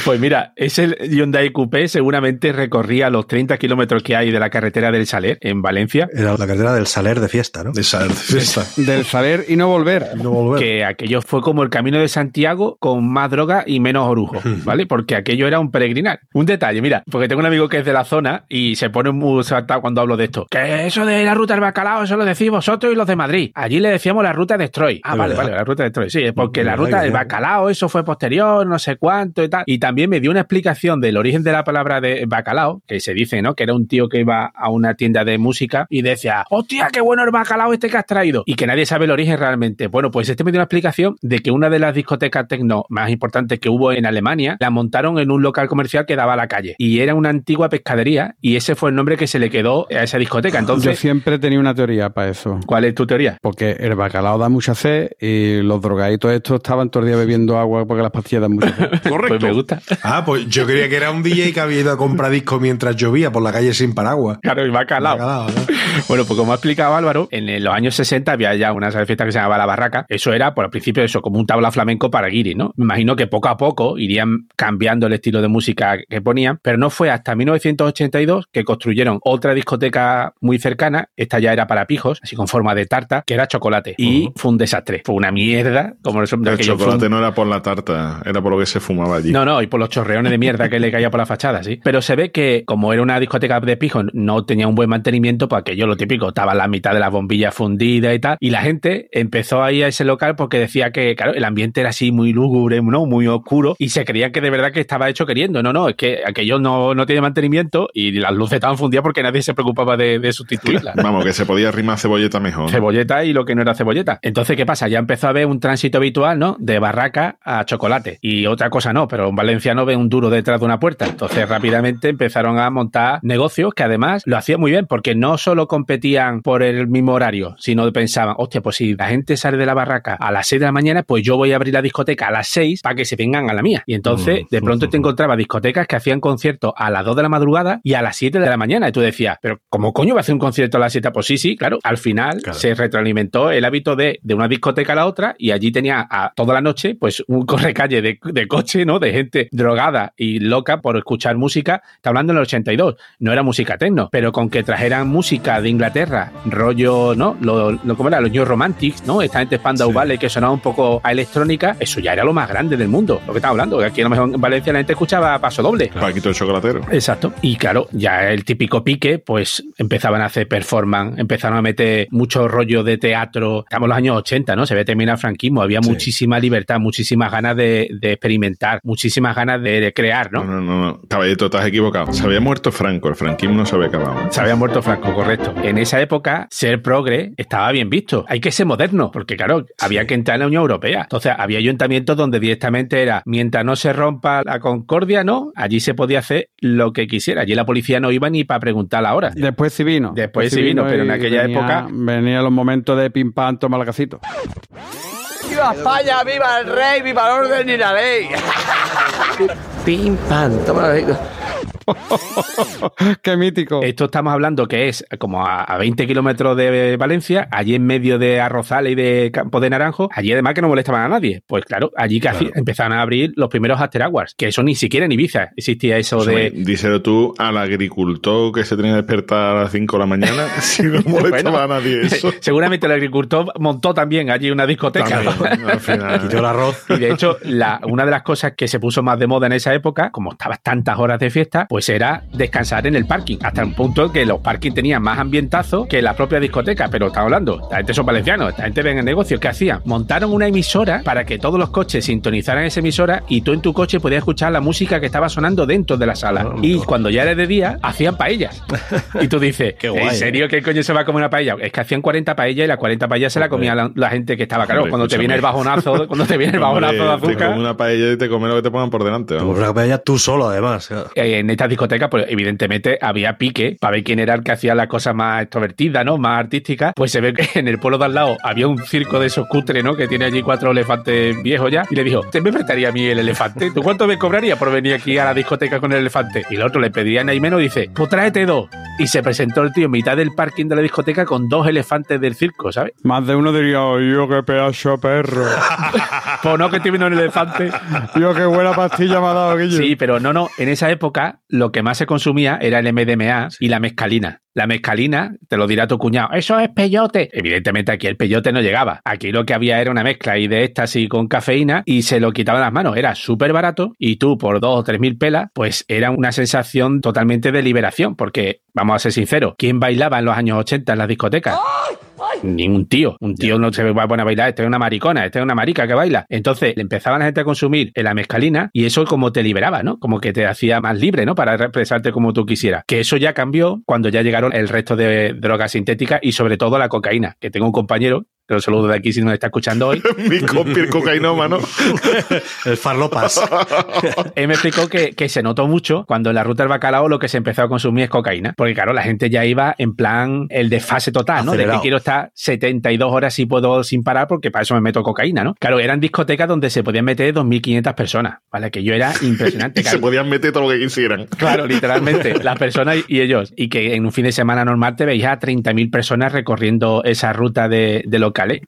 pues mira, ese Hyundai Coupé seguramente recorría los 30 kilómetros que hay de la carretera del Saler en Valencia. Era la cartera del Saler de fiesta, ¿no? De saber de fiesta. Del saber y no volver. No volver. Que aquello fue como el camino de Santiago con más droga y menos orujo, ¿vale? Porque aquello era un peregrinar. Un detalle, mira, porque tengo un amigo que es de la zona y se pone muy saltado cuando hablo de esto. Que eso de la ruta del bacalao, eso lo decís vosotros y los de Madrid. Allí le decíamos la ruta de Troy. Ah, vale, vale, la ruta de Troy. Sí, es porque la ruta del bacalao, eso fue posterior, no sé cuánto y tal. Y también me dio una explicación del origen de la palabra de bacalao, que se dice, ¿no? Que era un tío que iba a una tienda de música y decía, hostia, qué bueno el bacalao este que has traído. Y que nadie sabe el origen realmente. Bueno, pues este me dio una explicación de que una de las discotecas tecno más importantes que hubo en Alemania la montaron en un local comercial que daba a la calle. Y era una antigua pescadería y ese fue el nombre que se le quedó a esa discoteca. Yo Entonces, siempre he tenido una teoría para eso. ¿cuál es tu teoría? Porque el bacalao da mucha sed y los drogaditos estos estaban todo el día bebiendo agua porque las pastillas dan mucha sed. Pues me gusta. Ah, pues yo creía que era un DJ que había ido a comprar disco mientras llovía por la calle sin paraguas. Claro, y bacalao. Bacalao, ¿no? Bueno, pues como ha explicado Álvaro, en los años 60 había ya una sala de fiesta que se llamaba La Barraca. Eso era, por el principio, eso, como un tabla flamenco para guiri, ¿no? Me imagino que poco a poco irían cambiando el estilo de música que ponían, pero no fue hasta 1982 que construyeron otra discoteca muy cercana. Esta ya era para pijos, así con forma de tarta, que era chocolate. Y fue un desastre. Fue una mierda, como el El aquello fue un- chocolate no era por la tarta, era por lo que se fumaba allí. no, no, y por los chorreones de mierda que le caía por la fachada, sí. Pero se ve que, como era una discoteca de pijo, no tenía un buen mantenimiento, pues aquello lo típico, estaba la mitad de las bombillas fundidas y tal. Y la gente empezó a ir a ese local porque decía que, claro, el ambiente era así muy lúgubre, ¿no? Muy oscuro, y se creían que de verdad que estaba hecho queriendo. No, no, es que aquello no, no tiene mantenimiento y las luces estaban fundidas porque nadie se preocupaba de, de sustituirlas. Vamos, que se podía rimar cebolleta mejor. Cebolleta y lo que no era cebolleta. Entonces, ¿qué pasa? Ya empezó a haber un tránsito habitual, ¿no? De barraca a chocolate. Y otra cosa no, pero un valenciano ve un duro detrás de una puerta. Entonces, rápidamente empezaron a montar negocios que además lo hacían muy bien, porque no solo competían por el mismo horario, sino pensaban, hostia, pues si la gente sale de la barraca a las 6 de la mañana, pues yo voy a abrir la discoteca a las 6 para que se vengan a la mía. Y entonces, de pronto te encontrabas discotecas que hacían conciertos a las 2 de la madrugada y a las 7 de la mañana. Y tú decías, pero ¿cómo coño va a hacer un concierto a las 7? Pues sí, sí, claro. Al final Claro. se retroalimentó el hábito de, de una discoteca a la otra y allí tenía a toda la noche pues un correcalle de, de coche, ¿no? De gente drogada y loca por escuchar música. Está hablando en el 82. No era música tecno, pero con que trajeran música de Inglaterra, rollo, ¿no? Lo, lo ¿cómo era? Los New Romantics, ¿no? Esta gente Spandau Ballet que sonaba un poco a electrónica, eso ya era lo más grande del mundo, lo que estamos hablando. Aquí a lo mejor en Valencia la gente escuchaba paso doble. Paquito el chocolatero. Exacto. Y claro, ya el típico pique, pues empezaban a hacer performance, empezaron a meter mucho rollo de teatro. Estamos en los años 80, ¿no? Se ve terminar el franquismo, había Sí. muchísima libertad, muchísimas ganas de, de experimentar, muchísimas ganas de, de crear, ¿no? No, no, no, no. Caballito, estás equivocado. Se había muerto Franco, el franquismo no se había acabado. Se había muerto Franco, correcto. En esa época, ser progre estaba bien visto. Hay que ser moderno, porque claro, había que entrar en la Unión Europea. Entonces, había ayuntamientos donde directamente era, mientras no se rompa la concordia, ¿no? Allí se podía hacer lo que quisiera. Allí la policía no iba ni para preguntar la hora. Después sí vino. Después sí vino, pero en aquella venía- época- Venían los momentos de pim pam, toma el casito. ¡Viva España! ¡Viva el rey! ¡Viva el orden y la ley! Pim, pam, toma la Qué mítico. Esto estamos hablando que es como a, a 20 kilómetros de Valencia, allí en medio de Arrozales y de Campo de Naranjo, allí además que no molestaban a nadie. Pues claro, allí que hacía- empezaron a abrir los primeros after hours, que eso ni siquiera en Ibiza existía eso de... Díselo tú al agricultor que se tenía que despertar a las 5 de la mañana si no molestaba a nadie eso. Seguramente el agricultor montó también allí una discoteca. También, al final. Quitó el arroz. Y de hecho, la, una de las cosas que se puso más de moda en esa época, como estabas tantas horas de fiesta, pues era descansar en el parking. Hasta un punto que los parkings tenían más ambientazo que la propia discoteca. Pero estamos hablando, esta gente son valencianos, esta gente ven el negocio. ¿Qué hacían? Montaron una emisora para que todos los coches sintonizaran esa emisora y tú en tu coche podías escuchar la música que estaba sonando dentro de la sala. Y cuando ya era de día, hacían paellas. Y tú dices, Qué guay, ¿en serio qué coño se va a comer una paella? Es que hacían 40 paellas y las 40 paellas se la comía la, la gente que estaba. Claro, Hombre, cuando te viene el bajonazo, cuando te viene el bajonazo de Te azúcar. comes una paella y te comes lo que te pongan por delante. Te una paella tú solo, además. Eh, en estas discotecas, pues evidentemente había pique para ver quién era el que hacía las cosas más extrovertidas, ¿no? Más artísticas. Pues se ve que en el pueblo de al lado había un circo de esos cutres, ¿no? Que tiene allí cuatro elefantes viejos ya. Y le dijo, ¿te me prestaría a mí el elefante? ¿Tú cuánto me cobraría por venir aquí a la discoteca con el elefante? Y el otro le pedía menos y dice, pues tráete dos. Y se presentó el tío en mitad del parking de la discoteca con dos elefantes del circo, ¿sabes? Más de uno diría, "Ay, yo qué pedazo perro. Pues no que estoy viendo el elefante. Yo qué buena pastilla me ha dado, Guillo. Sí, pero no, no. En esa época lo que más se consumía era el MDMA y la mescalina. La mescalina, te lo dirá tu cuñado, eso es peyote. Evidentemente aquí el peyote no llegaba. Aquí lo que había era una mezcla ahí de éxtasis con cafeína y se lo quitaban las manos. Era súper barato y tú por dos o tres mil pelas, pues era una sensación totalmente de liberación. Porque, vamos a ser sinceros, ¿quién bailaba en los años 80 en las discotecas? Ni un tío. Un tío no se va a poner a bailar. Este es una maricona, este es una marica que baila. Entonces le empezaba la gente a consumir la mezcalina y eso como te liberaba, ¿no? Como que te hacía más libre, ¿no? Para expresarte como tú quisieras. Que eso ya cambió cuando ya llegaron el resto de drogas sintéticticas y sobre todo la cocaína. Que tengo un compañero, que lo saludo de aquí si nos está escuchando hoy, Mi compi, el cocainómano. El farlopas. él me explicó que, que se notó mucho cuando en la ruta del bacalao lo que se empezó a consumir es cocaína. Porque claro, la gente ya iba en plan el desfase total, ¿no? De que quiero estar 72 horas si puedo sin parar porque para eso me meto cocaína, ¿no? Claro, eran discotecas donde se podían meter 2.500 personas, ¿vale? Que yo era impresionante. Y se podían meter todo lo que quisieran. Claro, literalmente, las personas y ellos. Y que en un fin de semana normal te veías a 30.000 personas recorriendo esa ruta de, de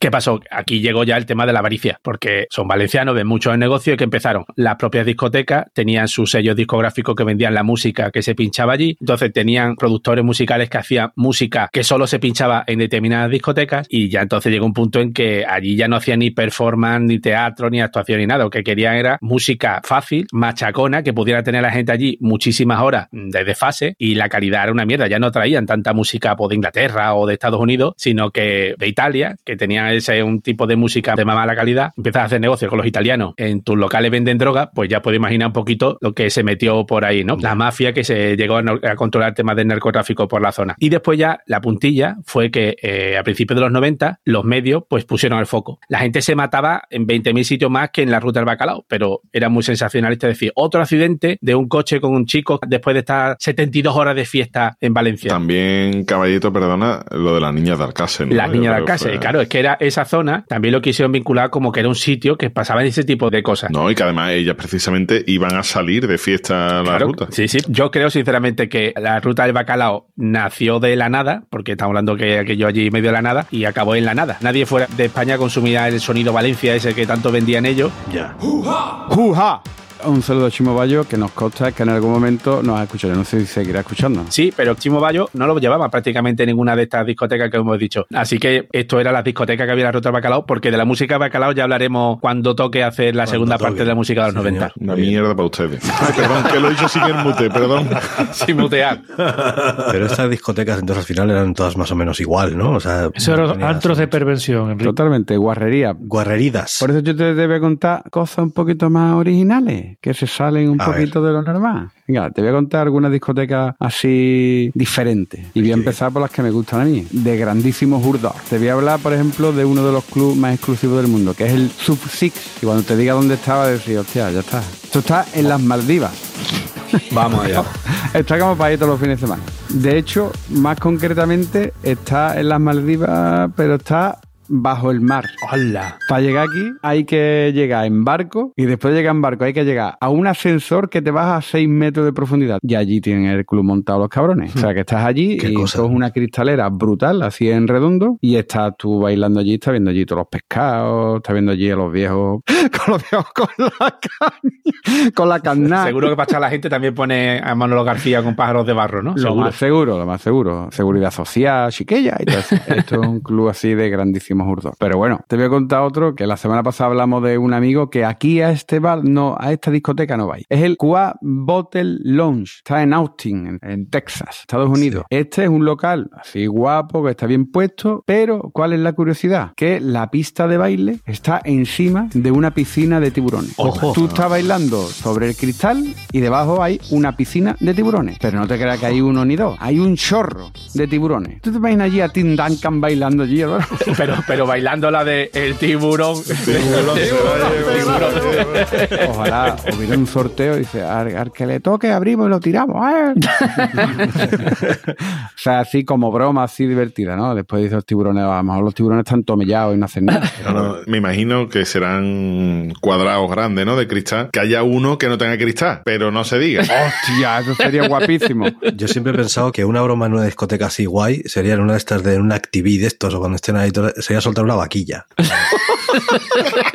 ¿Qué pasó? Aquí llegó ya el tema de la avaricia, porque son valencianos, ven mucho el negocio y que empezaron. Las propias discotecas tenían sus sellos discográficos que vendían la música que se pinchaba allí. Entonces tenían productores musicales que hacían música que solo se pinchaba en determinadas discotecas y ya entonces llegó un punto en que allí ya no hacían ni performance, ni teatro, ni actuación, ni nada. Lo que querían era música fácil, machacona, que pudiera tener la gente allí muchísimas horas de desfase y la calidad era una mierda. Ya no traían tanta música pues, de Inglaterra o de Estados Unidos, sino que de Italia, que tenían ese un tipo de música de más mala calidad. Empiezas a hacer negocio con los italianos. En tus locales venden droga, pues ya puedes imaginar un poquito lo que se metió por ahí, ¿no? La mafia que se llegó a, no- a controlar temas del narcotráfico por la zona. Y después ya la puntilla fue que eh, a principios de los 90 los medios pues pusieron el foco. La gente se mataba en 20.000 sitios más que en la ruta del bacalao, pero era muy sensacionalista decir, otro accidente de un coche con un chico después de estar 72 horas de fiesta en Valencia. También, caballito, perdona, lo de las niñas de Alcácer. ¿no? Las niñas de Alcácer, fue- claro, es que era esa zona, también lo quisieron vincular como que era un sitio que pasaban ese tipo de cosas. No, y que además ellas precisamente iban a salir de fiesta a la Claro, ruta. Sí, sí. Yo creo sinceramente que la ruta del bacalao nació de la nada, porque estamos hablando que aquello allí medio de la nada, y acabó en la nada. Nadie fuera de España consumía el sonido Valencia ese que tanto vendían ellos. Ya. ¡Juja! Un saludo a Chimo Bayo, que nos consta que en algún momento nos ha escuchado. No sé si seguirá escuchando. Sí, pero Chimo Bayo no lo llevaba prácticamente ninguna de estas discotecas que hemos dicho. Así que esto era la discoteca que había en la ruta Bacalao, porque de la música Bacalao ya hablaremos cuando toque hacer la segunda toque. parte de la música de los 90. Una mierda para ustedes. Ay, perdón, que lo he dicho sin el mute, perdón. Sin mutear. Pero estas discotecas entonces al final eran todas más o menos igual, ¿no? O sea, Eso eran antros de perversión, Enrique. Totalmente, guarrería. guarreridas. Por eso yo te debo contar cosas un poquito más originales, que se salen un A poquito de lo normal. Venga, te voy a contar algunas discotecas así diferentes. Y voy a empezar por las que me gustan a mí, de grandísimos hurdos. Te voy a hablar, por ejemplo, de uno de los clubes más exclusivos del mundo, que es el Sub Six. Y cuando te diga dónde estaba, decir, hostia, ya está. Esto está en las Maldivas. Vamos allá. Está como para ir todos los fines de semana. De hecho, más concretamente, está en las Maldivas, pero está bajo el mar. ¡Hola! Para llegar aquí hay que llegar en barco y después de llegar en barco hay que llegar a un ascensor que te baja a 6 metros de profundidad. Y allí tienen el club montado los cabrones. O sea que estás allí y cosa. esto es una cristalera brutal, así en redondo, y estás tú bailando allí, estás viendo allí todos los pescados, estás viendo allí a los viejos con los viejos con la caña, con la carnada. Seguro que para echar la gente también pone a Manolo García con pájaros de barro, ¿no? Lo Seguro. más seguro, lo más seguro. Seguridad social, chiquilla y todo eso. Esto es un club así de Pero bueno, te voy a contar otro que la semana pasada hablamos de un amigo que aquí a este bar, no, a esta discoteca no vais. Es el Qua Bottle Lounge. Está en Austin, en, en Texas, Estados Unidos. Este es un local así guapo, que está bien puesto, pero ¿cuál es la curiosidad? Que la pista de baile está encima de una piscina de tiburones. Ojo. Tú estás bailando sobre el cristal y debajo hay una piscina de tiburones. Pero no te creas que hay uno ni dos. Hay un chorro de tiburones. ¿Tú te imaginas allí a Tim Duncan bailando allí? Álvaro? Pero, pero bailando la de el tiburón. Ojalá hubiera un sorteo y dice, al, al que le toque abrimos y lo tiramos. ¡eh! o sea, así como broma, así divertida, ¿no? Después dice los tiburones, a lo mejor los tiburones están tomellados y no hacen nada. No, no, me imagino que serán cuadrados grandes, ¿no? De cristal. Que haya uno que no tenga cristal, pero no se diga. Hostia, eso sería guapísimo. Yo siempre he pensado que una broma en una discoteca así guay sería en una de estas de un activí de estos o cuando estén ahí, todo- soltar una vaquilla.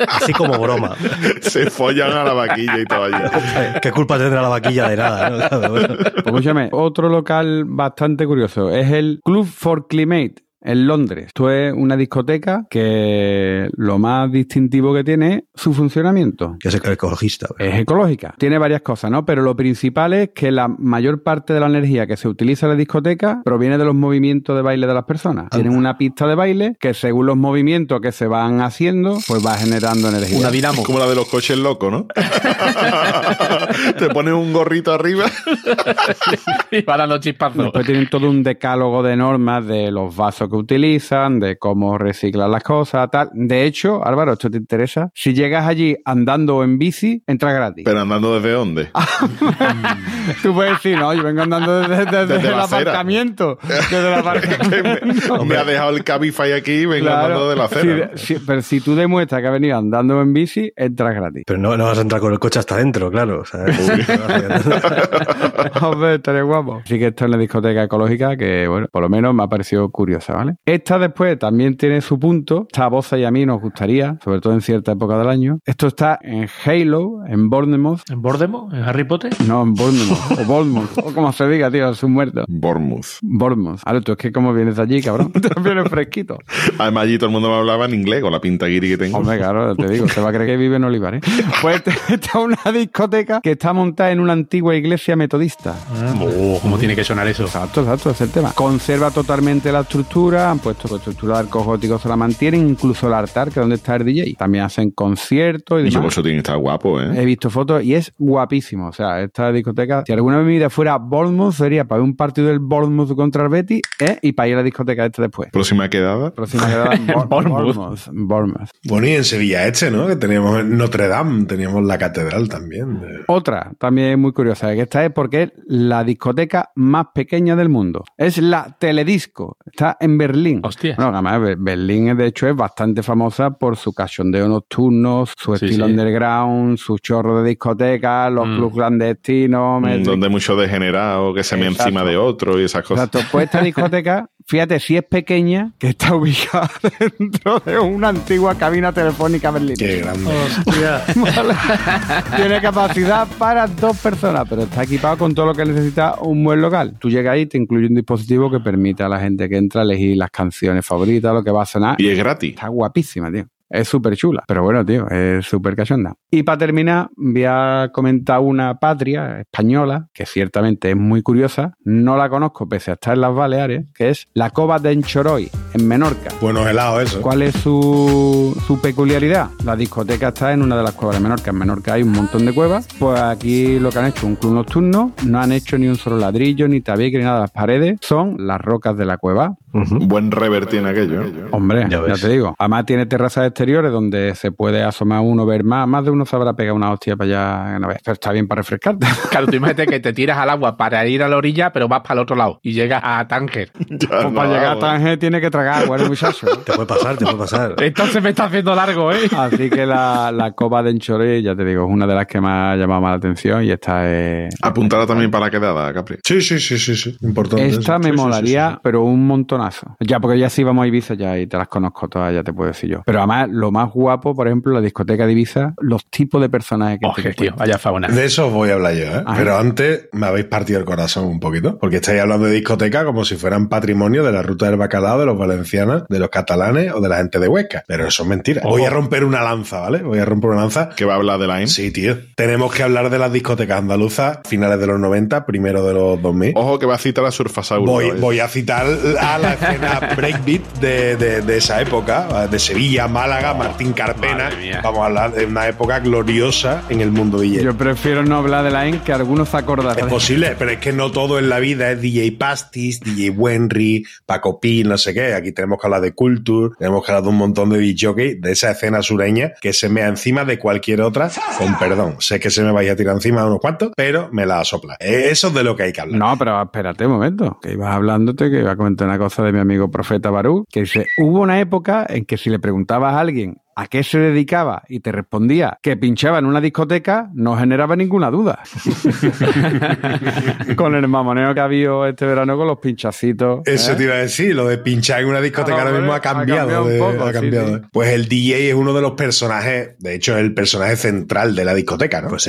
así como broma. se follan a la vaquilla y todo allí. ¿Qué culpa tendrá la vaquilla de nada? ¿no? Claro, bueno. Pues escúchame, otro local bastante curioso es el Club for Climate. En Londres. Esto es una discoteca que lo más distintivo que tiene es su funcionamiento. Que es ecologista. Es ecológica. Tiene varias cosas, ¿no? Pero lo principal es que la mayor parte de la energía que se utiliza en la discoteca proviene de los movimientos de baile de las personas. Tienen una pista de baile que según los movimientos que se van haciendo, pues va generando energía. Una dinamo. Como la de los coches locos, ¿no? Te pones un gorrito arriba. y va dando chispazos. Después tienen todo un decálogo de normas de los vasos que utilizan, de cómo reciclan las cosas, tal. De hecho, Álvaro, esto te interesa. Si llegas allí andando o en bici, entras gratis. Pero andando desde dónde? Tú puedes decir, no, yo vengo andando desde, desde Desde el la aparcamiento. Desde el aparcamiento. me ha dejado el Cabify aquí y vengo Claro. andando de la acera. ¿no? Si- si- pero si tú demuestras que has venido andando en bici, entras gratis. Pero no, no vas a entrar con el coche hasta adentro, claro. o sea, Hombre, estaría guapo. Sí que esto es una discoteca ecológica que, bueno, por lo menos me ha parecido curiosa, ¿vale? Esta después también tiene su punto. Esta a Boza y a mí nos gustaría, sobre todo en cierta época del año. Esto está en Halo, en Bournemouth. ¿En Bordemo? ¿En Harry Potter? No, en Bournemouth. o Bournemouth. O como se diga, tío, es un muerto. Bournemouth. Bournemouth. Ahora tú es que como vienes de allí, cabrón. Tú vienes fresquito. Además, allí todo el mundo me hablaba en inglés con la pinta guiri que tengo. Hombre, claro, te digo, te va a creer que vive en Olivar, ¿eh? Pues esta es una discoteca que está montada en una antigua iglesia metodista. Oh, ¿Cómo tiene que sonar eso? Exacto, exacto, es el tema. Conserva totalmente la estructura, han puesto la estructura de arcos góticos, se la mantienen, incluso el altar, que es donde está el DJ. También hacen conciertos y Y demás. eso tiene que estar guapo, ¿eh? He visto fotos y es guapísimo. O sea, esta discoteca, si alguna vez mi vida fuera Bournemouth, sería para ver un partido del Bournemouth contra el Betis ¿eh? y para ir a la discoteca esta después. Próxima quedada. Próxima quedada, Bournemouth. Bournemouth. Bournemouth. Bueno, y en Sevilla este, ¿no? Que teníamos en Notre Dame, teníamos la catedral también. de- Otra también muy curiosa, que esta es porque es la discoteca más pequeña del mundo. Es la Teledisco. Está en Berlín. Hostia. Bueno, además Be- Berlín de hecho es bastante famosa por su cachondeo nocturno, su Sí, estilo sí. underground, su chorro de discotecas, los Mm. clubs clandestinos. Mm, Donde muchos degenerados que se me encima de otro y esas cosas. Exacto. Pues esta discoteca fíjate si es pequeña, que está ubicada dentro de una antigua cabina telefónica berlina. Qué grande. Vale. Tiene capacidad para dos personas, pero está equipado con todo lo que necesita un buen local. Tú llegas ahí y te incluye un dispositivo que permite a la gente que entra elegir las canciones favoritas, lo que va a sonar. Y es gratis. Está guapísima, tío. Es súper chula. Pero bueno, tío, es súper cachonda. Y para terminar, voy a comentar una patria española que ciertamente es muy curiosa. No la conozco pese a estar en las Baleares, que es la Cova de Enchoroy, en Menorca. Buenos helados, eso. ¿Cuál es su, su peculiaridad? La discoteca está en una de las cuevas de Menorca. En Menorca hay un montón de cuevas. Pues aquí lo que han hecho un club nocturno. No han hecho ni un solo ladrillo, ni tabique, ni nada. Las paredes son las rocas de la cueva. Buen rever tiene aquello. ¿eh? Hombre, Ya te digo. Además tiene terrazas exteriores donde se puede asomar uno, ver más. Más de uno se habrá pegado una hostia para allá una vez. Pero está bien para refrescarte. Claro, tú imagínate que te tiras al agua para ir a la orilla, pero vas para el otro lado y llegas a Tánger. Pues no, para llegar a. Tánger tiene que tragar, bueno, muchacho. Te puede pasar, te puede pasar. Entonces me está haciendo largo, ¿eh? Así que la, la cova de Enchoré, ya te digo, es una de las que más ha llamado más la atención y esta es... Apuntará también para la quedada, Capri. Sí, sí, sí, sí, sí. Importante. Esta eso. me Sí, molaría, sí, sí. pero un Ya, porque ya sí vamos a Ibiza ya y te las conozco todas, ya te puedo decir yo. Pero además, lo más guapo, por ejemplo, la discoteca de Ibiza, los tipos de personajes que Oje, te tío, vaya fauna. De eso os voy a hablar yo, ¿eh? Ajá. Pero antes me habéis partido el corazón un poquito, porque estáis hablando de discoteca como si fueran patrimonio de la ruta del bacalao, de los valencianos, de los catalanes o de la gente de Huesca. Pero eso es mentira. Ojo. Voy a romper una lanza, ¿vale? Voy a romper una lanza. Que va a hablar de la IN. Sí, tío. Tenemos que hablar de las discotecas andaluzas, finales de los 90, primero de los 2000. Ojo que va a citar a Surfasauro. Voy, voy a citar a la escena breakbeat de, de- de esa época, de Sevilla, Málaga, Martín Carpena. Vamos a hablar de una época gloriosa en el mundo DJ. Yo prefiero no hablar de la EN que algunos se Es acordarán. posible, pero es que no todo en la vida es DJ Pastis, DJ Wenry, Paco Pil, no sé qué. Aquí tenemos que hablar de Culture, tenemos que hablar de un montón de DJ de esa escena sureña que se mea encima de cualquier otra, con perdón. Sé que se me vaya a tirar encima de unos cuantos, pero me la sopla. Eh, Eso es de lo que hay que hablar. No, pero espérate un momento, que ibas hablándote, que iba a comentar una cosa de mi amigo Profeta Barú, que dice, hubo una época en que si le preguntabas a alguien a qué se dedicaba y te respondía que pinchaba en una discoteca, no generaba ninguna duda. con el mamoneo que ha habido este verano con los pinchacitos. Eso ¿eh? te iba a decir, lo de pinchar en una discoteca Ah, ahora mismo ha cambiado. de- poco, ha cambiado, sí. ¿eh? Pues el DJ es uno de los personajes, de hecho, es el personaje central de la discoteca, ¿no? Pues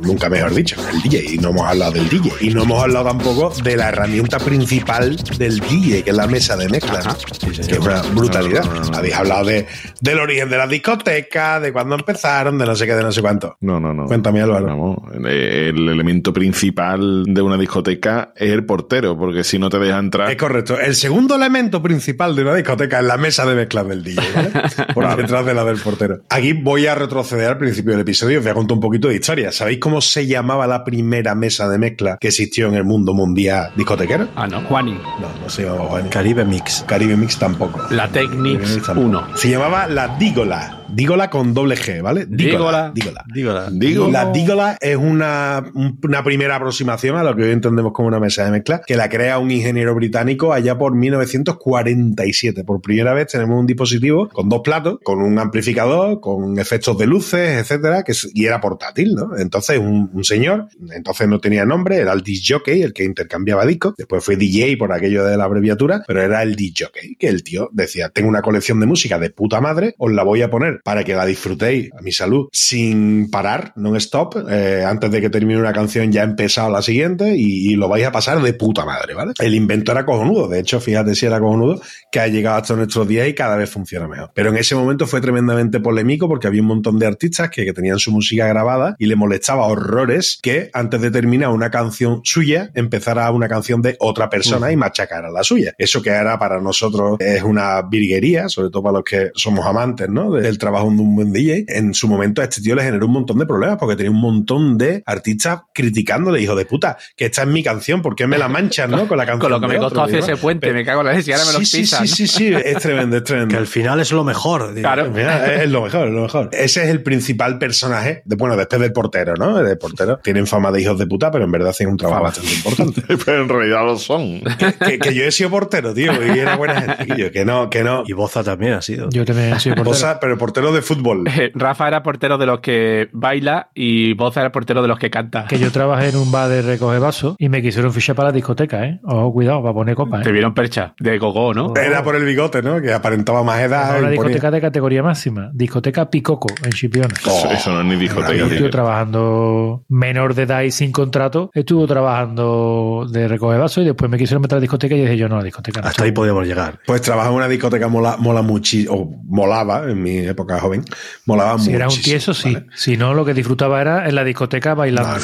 nunca mejor dicho, el DJ. Y no hemos hablado del DJ. Y no hemos hablado tampoco de la herramienta principal del DJ, que es la mesa de mezcla, ¿no? que es una brutalidad. No, no, no. Habéis hablado de, del origen de la discoteca, de cuándo empezaron, de no sé qué, de no sé cuánto. No, no, no. Cuéntame, Álvaro. Vamos, el, el elemento principal de una discoteca es el portero, porque si no te deja entrar. Es correcto. El segundo elemento principal de una discoteca es la mesa de mezclas del DJ, ¿vale? Por detrás de la del portero. Aquí voy a retroceder al principio del episodio y os voy a contar un poquito de historia. ¿Sabéis cómo se llamaba la primera mesa de mezcla que existió en el mundo mundial discotequero? Ah, no. Juani. No, no se llamaba Juan. Caribe Mix. Caribe Mix tampoco. La Technics 1. Se llamaba la Dígola. Dígola con doble G, ¿vale? Dígola. Dígola. Dígola. Digo, La Dígola es una, un- una primera aproximación a lo que hoy entendemos como una mesa de mezcla, que la crea un ingeniero británico allá por 1947. Por primera vez tenemos un dispositivo con dos platos, con un amplificador, con efectos de luces, etcétera, que y era portátil, ¿no? Entonces un, un señor, entonces no tenía nombre, era el disc jockey, el que intercambiaba discos, después fue DJ por aquello de la abreviatura, pero era el disc jockey, que el tío decía, tengo una colección de música de puta madre, os la voy a poner para que la disfrutéis a mi salud sin parar, non-stop, eh, antes de que termine una canción ya ha empezado la siguiente y, y lo vais a pasar de puta madre, ¿vale? El invento era cojonudo, de hecho, fíjate si era cojonudo, que ha llegado hasta nuestros días y cada vez funciona mejor. Pero en ese momento fue tremendamente polémico porque había un montón de artistas que, que tenían su música grabada y le molestaba horrores que antes de terminar una canción suya empezara una canción de otra persona y machacara la suya. Eso que era para nosotros es una virguería, sobre todo para los que somos amantes, ¿no? Del trabajo de un buen DJ. En su momento a este tío le generó un montón de problemas porque tenía un montón de artistas criticándole, hijo de puta, que esta es mi canción, ¿por qué me la manchan, no? Con la canción Con lo que me otro, costó hacer ese puente, me cago en la leche y ahora me lo sí, sí, pisan. sí, sí, sí, es tremendo, es tremendo. Que al final es lo mejor. digo. Claro. Mira, es lo mejor, es lo mejor. Ese es el principal personaje, de, bueno, después del portero, ¿no? El portero. Tienen fama de hijos de puta, pero en verdad hacen un trabajo bastante importante. pero en realidad lo son. que, que yo he sido portero, tío, y era buena gente. Que no, que no. Y Boza también ha sido. Yo también soy portero. Bosa, pero el portero portero de fútbol. Rafa era portero de los que baila y Boza era portero de los que canta. Que yo trabajé en un bar de recoge vasos y me quisieron fichar para la discoteca, ¿eh? Ojo, cuidado, para poner copas. Te ¿eh? vieron percha de gogo, ¿no? Era por el bigote, ¿no? Que aparentaba más edad. Ponía- discoteca de categoría máxima. Discoteca Picoco, en Chipiona. Eso, eso no es ni discoteca. Y tío. estuvo trabajando menor de edad y sin contrato. Estuvo trabajando de recoger vasos y después me quisieron meter a la discoteca y dije yo no, la discoteca no. Hasta ahí podíamos llegar. Pues trabajar en una discoteca mola, mola muchísimo, o molaba en mi época joven, molaba Si mucho. era un tieso, sí. Si no, lo que disfrutaba era en la discoteca bailando.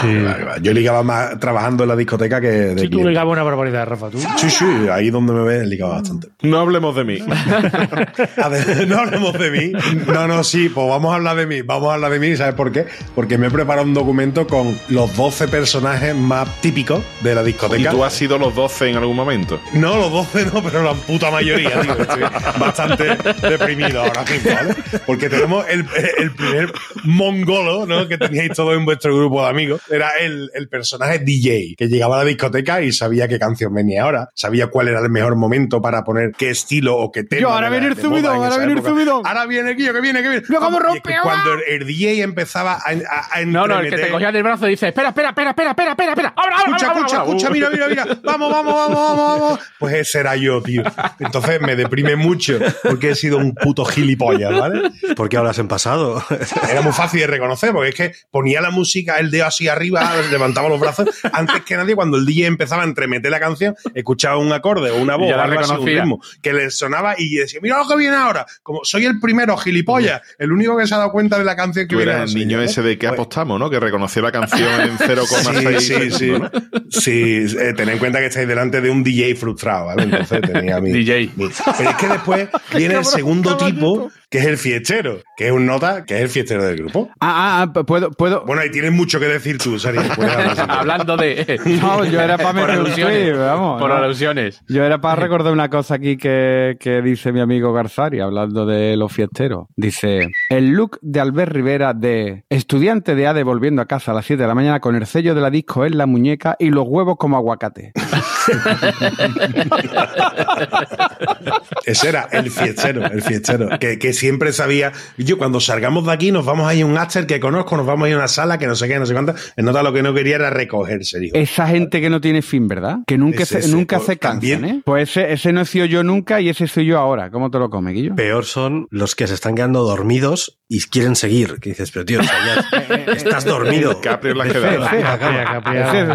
sí. Yo ligaba más trabajando en la discoteca que de Si tú cliente. ligabas una barbaridad, Rafa, tú. Sí, sí, ahí donde me ves ligaba bastante. No hablemos de mí. A ver, no hablemos de mí. No, no, sí, pues vamos a hablar de mí. Vamos a hablar de mí, ¿sabes por qué? Porque me he preparado un documento con los 12 personajes más típicos de la ¿Y discoteca. tú has sido los 12 en algún momento? No, los 12 no, pero la puta mayoría, tío. Estoy bastante deprimido ahora mismo, ¿vale? Porque tenemos el, el primer mongolo, ¿no? Que teníais todos en vuestro grupo de amigos. Era el, el personaje DJ, que llegaba a la discoteca y sabía qué canción venía ahora. Sabía cuál era el mejor momento para poner qué estilo o qué tema. Yo, ahora viene el subidón, ahora viene el subidón. Ahora viene aquí, que viene, que viene. Como es que rompeo, Cuando el, el DJ empezaba a, a, a No, no, el que te cogía del brazo y dice, espera, espera, espera, espera, espera, espera, espera. Ahora, ahora, Escucha, ahora, escucha, ahora. escucha, mira, mira, mira. Vamos, vamos, vamos, vamos, vamos. Pues ese era yo, tío. Entonces me deprime mucho porque he sido un puto gilipollas, ¿vale? ¿Por qué hablas en pasado? Era muy fácil de reconocer porque es que ponía la música, el dedo así arriba, levantaba los brazos. Antes que nadie, cuando el DJ empezaba a entremeter la canción, escuchaba un acorde o una voz o la algo así, un reconocía. ritmo que le sonaba y decía, mira lo que viene ahora. Como soy el primero, gilipollas, el único que se ha dado cuenta de la canción que Tú viene ahora el niño ese de que apostamos, ¿no? Que reconoció la canción en 0,6 Sí, sí, sí. ¿no? Sí, eh, tened en cuenta que estáis delante de un DJ frustrado, ¿vale? Entonces tenía mi. DJ. mi- Pero es que después viene el segundo tipo, que es el fiestero, que es un nota, que es el fiestero del grupo. Ah, ah, ah, puedo, puedo. Bueno, ahí tienes mucho que decir tú, Sari. Hablando de. No, yo era para por alusiones. tweet, vamos. por no. alusiones. Yo era para recordar una cosa aquí que, que dice mi amigo Garzari, hablando de los fiesteros. Dice, el look de Albert Rivera de estudiante de ADE volviendo a casa a las 7 de la mañana con el sello de la disco en la muñeca y los huevos como aguacate. Ese era el fiestero, el fiestero, que, que siempre sabía. Yo, cuando salgamos de aquí, nos vamos a ir a un after que conozco, nos vamos a ir a una sala que no sé qué, no sé cuánto. El nota lo que no quería era recogerse, dijo. Esa gente que no tiene fin, ¿verdad? Que nunca, Ese, se- ese, nunca pues, se cansan, también. ¿eh? Pues ese, ese no he sido yo nunca y ese soy yo ahora. ¿Cómo te lo come, Guillo? Peor son los que se están quedando dormidos y quieren seguir. Que dices, pero tío, o sea, ya estás dormido. Capri en la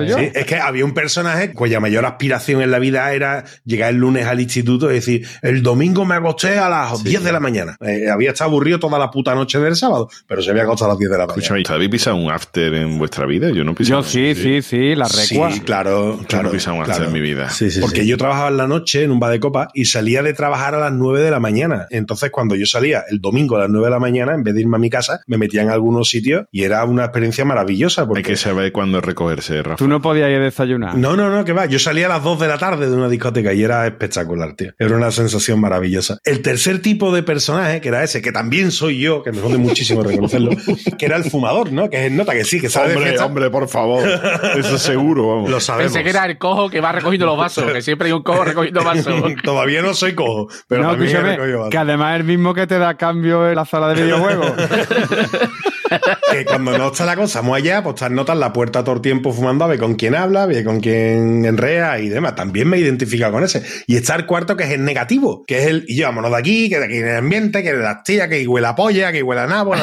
yo. Sí, es que había un personaje cuya mayor aspiración en la vida era llegar el lunes al instituto y decir, el domingo me acosté a las 10 de la mañana. Eh, había estado aburrido toda la puta noche del sábado, pero se había acostado a las 10 de la mañana. Escúchame, ¿habéis pisado un after en vuestra vida? Yo no pisado Yo sí, sí, sí, la recua. Sí, claro, Yo claro. no he pisado un after claro. en mi vida. Sí, sí, Porque sí. yo trabajaba en la noche en un bar de copa y salía de trabajar a las 9 de la mañana. Entonces, cuando yo salía el domingo a las 9 de la mañana, en vez de irme a mi casa, me metía en algunos sitios y era una experiencia maravillosa. Porque Hay que saber cuándo recogerse, Rafa. Tú no podías ir a desayunar. No, no, no, que va. Yo salía a las 2 de la tarde de una discoteca y era espectacular, tío. Era una sensación maravillosa. El tercer tipo de personaje, que era ese, que también soy yo, que me jode muchísimo reconocerlo, que era el fumador, ¿no? Que es nota que sí, que sabe de Hombre, fiesta. hombre, por favor. Eso seguro, vamos. Lo sabemos. Pensé que era el cojo que va recogiendo los vasos, que siempre hay un cojo recogiendo vasos. Todavía no soy cojo, pero no, también he recogido que vasos. además es el mismo que te da cambio en la sala de videojuegos. que cuando no está la cosa muy allá, pues estás notas la puerta todo el tiempo fumando a ver con quién habla, a ver con quién enrea y demás. También me he identificado con ese. Y está el cuarto que es el negativo, que es el, y yo, vámonos de aquí, que de aquí en el ambiente, que de las tías, que huele a polla, que huele a nabo,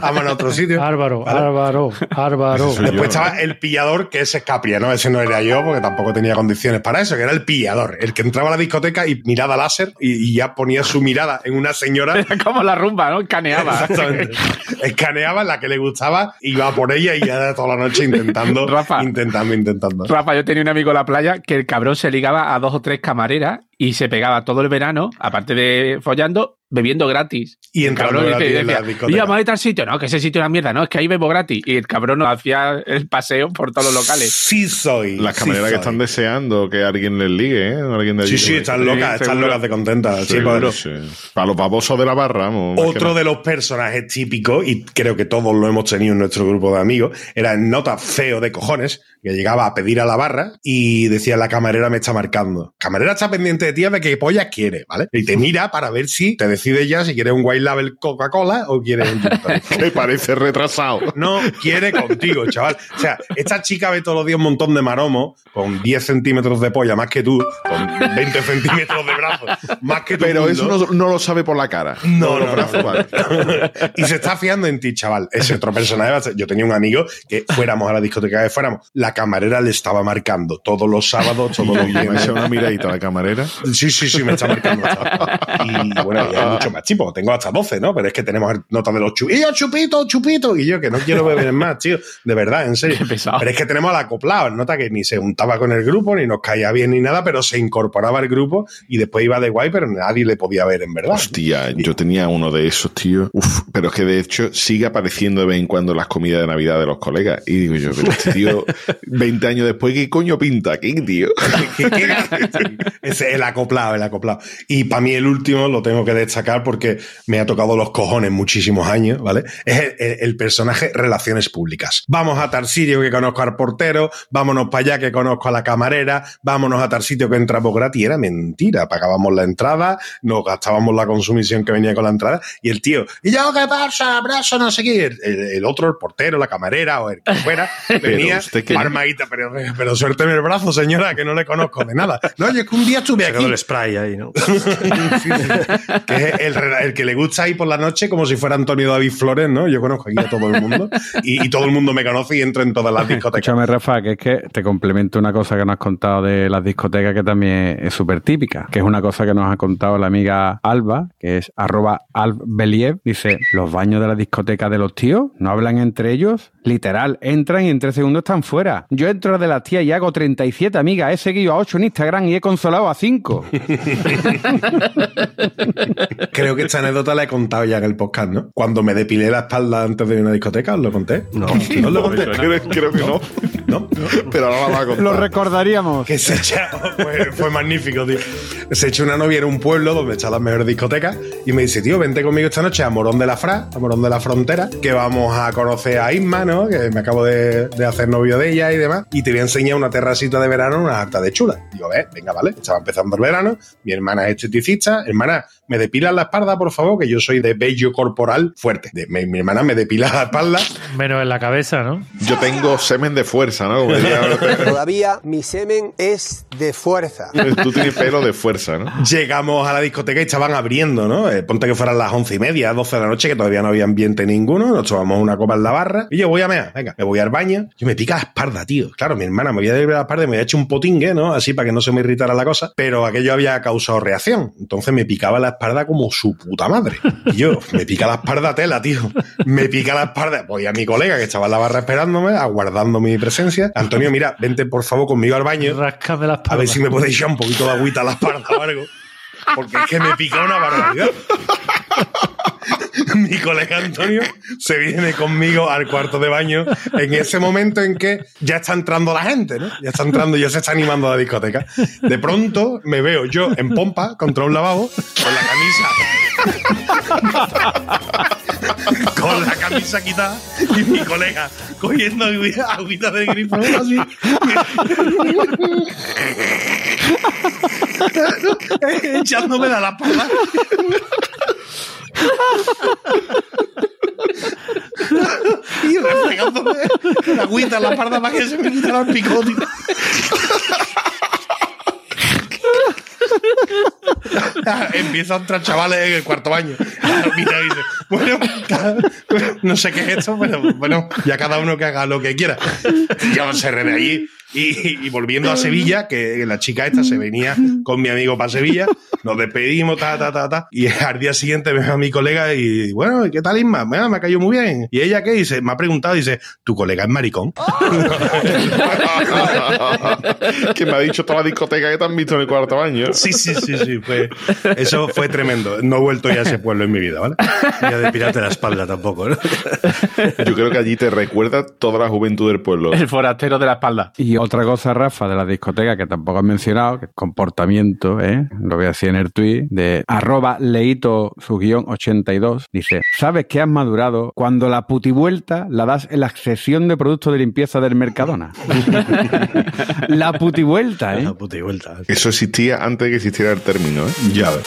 vámonos a otro sitio. Álvaro, ¿Vale? Álvaro, Después yo. estaba el pillador, que ese es Capria, ¿no? Ese no era yo, porque tampoco tenía condiciones para eso, que era el pillador, el que entraba a la discoteca y mirada láser y, y ya ponía su mirada en una señora Era como la rumba, ¿no? Caneaba. Exactamente. Escaneaba la que le gustaba, iba por ella y ya era toda la noche intentando, Rafa. intentando, intentando. Rafa, yo tenía un amigo en la playa que el cabrón se ligaba a dos o tres camareras y se pegaba todo el verano, aparte de follando, bebiendo gratis. Y El cabrón gratis dice- en la decía, discoteca. "Y vamos a ir al sitio. No, que ese sitio es una mierda. No, es que ahí bebo gratis. Y el cabrón nos hacía el paseo por todos los locales. Sí soy. Las sí camareras que soy. están deseando que alguien les ligue, ¿eh? Alguien de allí Sí, sí, están locas, están seguro. locas de contentas. Sí, sí. Para los babosos de la barra, vamos. Otro de los personajes típicos, y creo que todos lo hemos tenido en nuestro grupo de amigos, era el nota feo de cojones, que llegaba a pedir a la barra y decía, la camarera me está marcando. Camarera está pendiente de ti a ver qué pollas quiere, ¿vale? Y te mira para ver si te decide ya si quiere un White Label Coca-Cola o quiere un. Que parece retrasado. No quiere contigo, chaval. O sea, esta chica ve todos los días un montón de maromo con 10 centímetros de polla más que tú, con 20 centímetros de brazo más que tú. Pero eso no, no lo sabe por la cara. No, no, brazos, vale. y se está fiando en ti, chaval. Ese otro personaje. Yo tenía un amigo que fuéramos a la discoteca que fuéramos. La camarera le estaba marcando todos los sábados, todos los viernes. una miradita a la camarera. Sí, sí, sí, me está marcando. Y bueno, hay mucho más tipo. Tengo hasta 12, ¿no? Pero es que tenemos notas de los chupitos. Y yo, chupito, chupito. Y yo, que no quiero beber más, tío. De verdad, en serio. Pero es que tenemos al acoplado. Nota que ni se juntaba con el grupo, ni nos caía bien ni nada, pero se incorporaba al grupo y después iba de guay, pero nadie le podía ver en verdad. Hostia, yo tenía uno de esos, tío. Uf, pero es que de hecho sigue apareciendo de vez en cuando las comidas de Navidad de los colegas. Y digo yo, pero este tío, 20 años después, ¿qué coño pinta aquí, tío? Ese, el acoplado, el acoplado. Y para mí el último lo tengo que destacar porque me ha tocado los cojones muchísimos años, ¿vale? Es el, el- el personaje Relaciones Públicas. Vamos a tal sitio que conozco al portero, vámonos para allá que conozco a la camarera, vámonos a tal sitio que entramos gratis. Era mentira, pagábamos la entrada, nos gastábamos la consumición que venía con la entrada y el tío, ¿y yo qué pasa? Abrazo, no sé qué. El, otro, el portero, la camarera o el que fuera, venía armadita, pero, pero suélteme el brazo, señora, que no le conozco de nada. No, es que un día estuve aquí. El spray ahí, ¿no? Sí, sí. Que es el, que le gusta ir por la noche como si fuera Antonio David Flores, ¿no? Yo conozco aquí a todo el mundo y, y todo el mundo me conoce y entro en todas las discotecas. Escúchame, Rafa, que es que te complemento una cosa que nos has contado de las discotecas que también es súper típica, que es una cosa que nos ha contado la amiga Alba, que es arroba albeliev. Dice, los baños de la discoteca de los tíos no hablan entre ellos. Literal, entran y en tres segundos están fuera. Yo entro de las tías y hago 37, amiga. He seguido a 8 en Instagram y he consolado a 5. Creo que esta anécdota la he contado ya en el podcast, ¿no? Cuando me depilé la espalda antes de ir a una discoteca, ¿os lo conté? No. ¿No os lo conté? Creo, creo que no. ¿No? Pero ahora la va a contar. Lo recordaríamos. que se echa, fue, fue magnífico, tío. Se echó una novia en un pueblo donde están las mejores discotecas y me dice, tío, vente conmigo esta noche a Morón de la Fra, a Morón de la Frontera, que vamos a conocer a Isma, ¿no? Que me acabo de, de hacer novio de ella y demás, y te voy a enseñar una terracita de verano, una harta de chula. Digo, ve, venga, vale, estaba empezando el verano, mi hermana es esteticista, hermana, me depilas la espalda, por favor, que yo soy de vello corporal fuerte. De- mi, mi hermana me depila la espalda Menos en la cabeza, ¿no? Yo tengo semen de fuerza, ¿no? Todavía mi semen es de fuerza. Tú tienes pelo de fuerza, ¿no? Llegamos a la discoteca y estaban abriendo, ¿no? Eh, ponte que fueran las once y media, doce de la noche, que todavía no había ambiente ninguno. Nos tomamos una copa en la barra. Y yo voy a mear, venga, me voy al baño. Yo me pica la espalda, tío. Claro, mi hermana me había de la espalda y me había hecho un potingue, ¿no? Así para que no se me irritara la cosa. Pero aquello había causado reacción. Entonces me picaba la espalda como su puta madre. Y yo, me pica la espalda tela, tío. Me pica la espalda. Voy a mi colega que estaba en la barra esperándome, aguardando mi presencia. Antonio, mira, vente por favor conmigo al baño. Ráscame la espalda. A ver si me puede echar un poquito de agüita a la espalda o algo. Porque es que me pica una barbaridad. Mi colega Antonio se viene conmigo al cuarto de baño en ese momento en que ya está entrando la gente, ¿no? Ya está entrando, ya se está animando a la discoteca. De pronto me veo yo en pompa contra un lavabo con la camisa. con la camisa quitada y mi colega cogiendo agüita, del grifo así. echándome de la espalda. y refregándome la agüita en la espalda para que se me quitara el picote. Empieza a entrar chavales en el cuarto baño. Bueno, no sé qué es esto, pero bueno, ya cada uno que haga lo que quiera. Yo se de allí y, y volviendo a Sevilla, que la chica esta se venía con mi amigo para Sevilla, nos despedimos, ta, ta, ta, ta. Y al día siguiente veo a mi colega y, bueno, ¿y ¿qué tal Isma? Bueno, me ha caído muy bien. ¿Y ella qué dice? Me ha preguntado, dice, ¿tu colega es maricón? que me ha dicho toda la discoteca que te han visto en el cuarto baño. Sí, sí, sí, sí. Fue, eso fue tremendo. No he vuelto ya a ese pueblo en mi vida, ¿vale? Ya de pirate la espalda tampoco, ¿no? Yo creo que allí te recuerda toda la juventud del pueblo. El forastero de la espalda. Y otra cosa, Rafa, de la discoteca que tampoco has mencionado, que es comportamiento, ¿eh? lo voy a decir en el tweet, de arroba leito su guion 82, dice, ¿sabes que has madurado cuando la putivuelta la das en la sección de productos de limpieza del Mercadona? la putivuelta, ¿eh? La puta y vuelta. Eso existía antes de que existiera el término, ¿eh? Ya ves.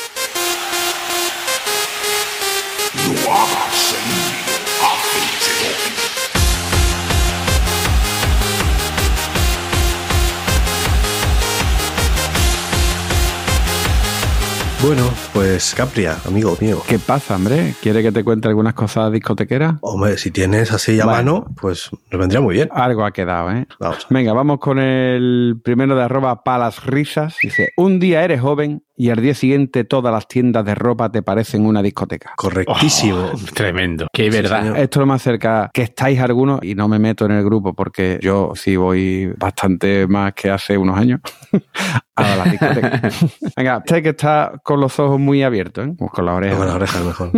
Bueno, pues Capria, amigo mío. ¿Qué pasa, hombre? ¿Quiere que te cuente algunas cosas discotequeras? Hombre, si tienes así a mano, pues nos vendría muy bien. Algo ha quedado, ¿eh? Vamos. Venga, vamos con el primero de arroba palas risas. Dice, un día eres joven y al día siguiente todas las tiendas de ropa te parecen una discoteca. Correctísimo. Oh, tremendo. Qué verdad. señor. Esto es lo más cerca que estáis algunos y no me meto en el grupo porque yo sí voy bastante más que hace unos años a las discotecas. Venga, usted que está con los ojos muy abiertos, ¿eh? Pues con las orejas. Con las orejas mejor.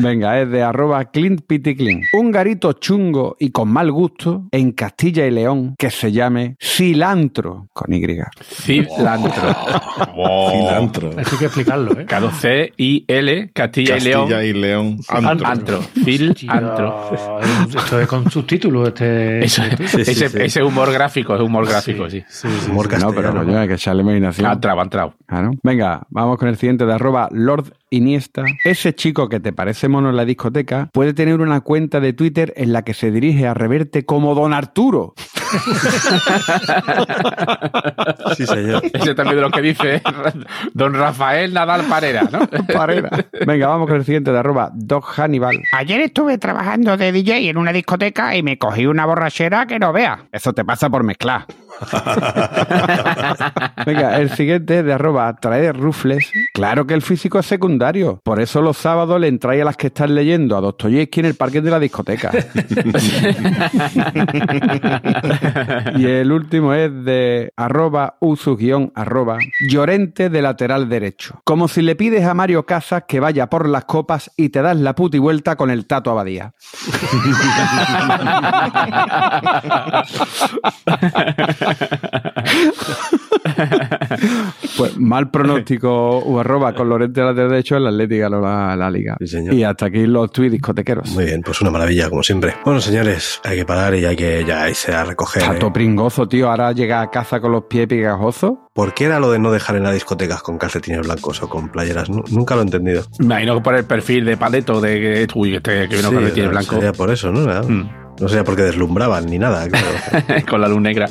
Venga, es de arroba Clint Pity Clint. Un garito chungo y con mal gusto en Castilla y León que se llame Cilantro con Y. Cilantro. Wow. Eso hay que explicarlo, ¿eh? C I L Castilla, y León. Castilla y León. Antro. Tío, antro. Esto es con subtítulos. Este, Eso- Sí, sí, ese, sí. ese humor gráfico, es humor gráfico, sí. Humor No, pero castellano. coño, hay que echarle imaginación. Ha entrado, ha entrado. Claro. Venga, vamos con el siguiente de arroba Lord Iniesta. Ese chico que te parece mono en la discoteca puede tener una cuenta de Twitter en la que se dirige a reverte como Don Arturo. Sí, señor. Ese también de lo que dice don Rafael Nadal Parera, ¿no? Parera. Venga, vamos con el siguiente de arroba Doc Hannibal. Ayer estuve trabajando de DJ en una discoteca y me cogí una borrachera que no vea. Eso te pasa por mezclar. Venga, el siguiente es de arroba traer rufles. Claro que el físico es secundario. Por eso los sábados le entráis a las que están leyendo a Dostoyevsky en el parque de la discoteca. y el último es de arroba usu guion arroba llorente de lateral derecho. Como si le pides a Mario Casas que vaya por las copas y te das la puti vuelta con el tato abadía. Pues mal pronóstico u arroba con Lorente lateral derecho en la Atlética no la, la Liga. Sí, señor. Y hasta aquí los tuits discotequeros. Muy bien, pues una maravilla, como siempre. Bueno, señores, hay que parar y hay que ya irse a recoger. Está ¿eh? todo pringoso, tío. Ahora llega a casa con los pies pegajosos. ¿Por qué era lo de no dejar en las discotecas con calcetines blancos o con playeras? Nu- nunca lo he entendido. Me imagino que por el perfil de paleto de que, uy, este que vino Sí, con el tiene no, blanco Sería por eso, ¿no? Mm. No sería porque deslumbraban ni nada, claro. con la luz negra.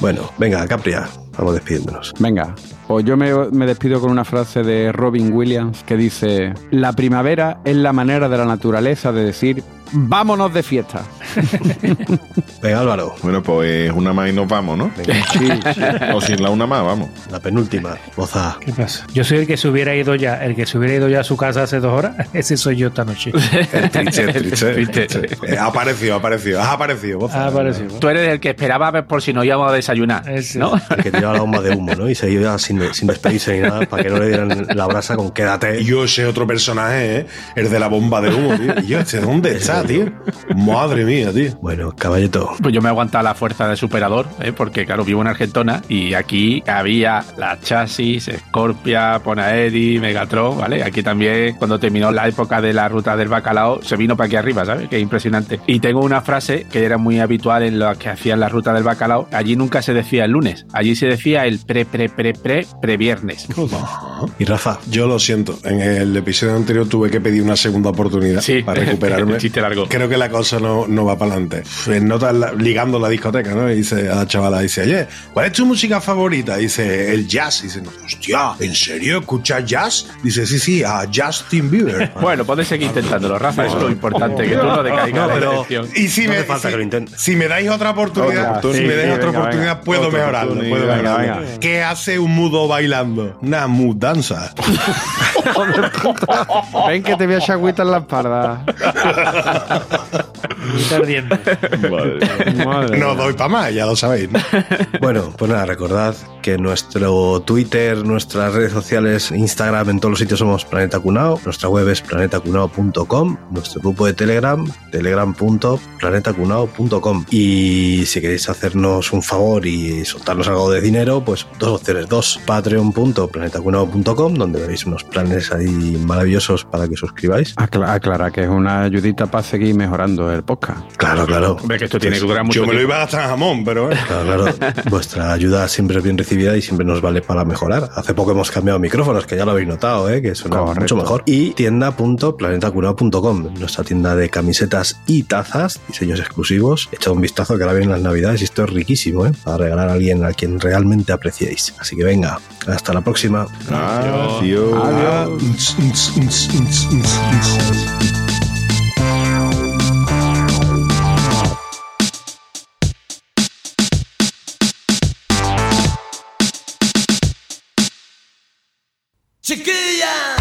bueno, venga, Capria, vamos despidiéndonos. Venga, pues yo me, me despido con una frase de Robin Williams que dice, la primavera es la manera de la naturaleza de decir, vámonos de fiesta. Venga, Álvaro. Bueno, pues una más y nos vamos, ¿no? Venga, Sí, sí. O sin la una más, vamos. la penúltima. Boza. ¿Qué pasa? Yo soy el que se hubiera ido ya, el que se hubiera ido ya a su casa hace dos horas. Ese soy yo esta noche. El triche, el triche. Triste. Eh, ha aparecido, ha aparecido. Has aparecido. Boza. Ah, parece. Tú eres el que esperaba ver por si nos íbamos a desayunar, Ese. ¿no? El que la bomba de humo, ¿no? Y se iba sin, sin despedirse ni nada para que no le dieran la brasa con quédate. Y yo ese otro personaje, ¿eh? El de la bomba de humo, tío. Y yo, ¿este dónde está, tío? Madre mía, tío. Bueno, caballito. Pues yo me he aguantado la fuerza de superador, ¿eh? porque claro, vivo en Argentona y aquí había la Chasis, Scorpia, Ponaeri, Megatron, ¿vale? Aquí también, cuando terminó la época de la ruta del bacalao, se vino para aquí arriba, ¿sabes? Que es impresionante. Y tengo una frase que era muy habitual en lo que hacían la ruta del bacalao. Allí nunca se decía el lunes, allí se decía el pre, pre, pre, pre, pre viernes. Y Rafa. Yo lo siento. En el episodio anterior tuve que pedir una segunda oportunidad Sí, para recuperarme. chiste largo. Creo que la cosa no, no va para adelante. En notas ligando la discoteca, ¿no? Y dice a la chavala, dice, oye, ¿cuál es tu música favorita? Dice, el jazz. Dice, hostia, ¿en serio escuchas jazz? Dice, sí, sí, a Justin Bieber. Bueno, puedes seguir intentándolo, Rafa, es lo importante, que tú no decaigas No, pero-. Y si, No me, falta si- que lo si me dais otra oportunidad, Otra si me dais oportunidad. otra Venga, oportunidad, venga. puedo Otra mejorarlo. Puedo mejorarlo. Venga. ¿Qué hace un mudo bailando? Una mudanza. Ven que te voy a echar agüita en la espalda. Madre No doy para más, ya lo sabéis. ¿no? Bueno, pues nada, recordad que nuestro Twitter, nuestras redes sociales, Instagram, en todos los sitios somos Planeta Cunao. Nuestra web es planetacunao.com. Nuestro grupo de Telegram, telegram.planetacunao.com. Y si queréis hacernos un favor y soltarnos algo de dinero, pues dos opciones. Dos, patreon.planetacunao.com, donde veréis unos planes ahí maravillosos para que suscribáis. Acla- Aclara que es una ayudita para seguir mejorando el podcast. Claro, claro. Hombre, que esto tiene que durar mucho Yo me lo iba a gastar jamón, pero. eh. Claro, claro. Vuestra ayuda siempre es bien recibida y siempre nos vale para mejorar. Hace poco hemos cambiado micrófonos, que ya lo habéis notado, ¿eh? que suena Correcto. mucho mejor. Y tienda.planetacurado.com, nuestra tienda de camisetas y tazas, diseños exclusivos. Echad un vistazo que ahora vienen las navidades y esto es riquísimo, ¿eh? para regalar a alguien a quien realmente apreciéis. Así que venga, hasta la próxima. Adiós. Adiós. Adiós. Unz. Chiquilla!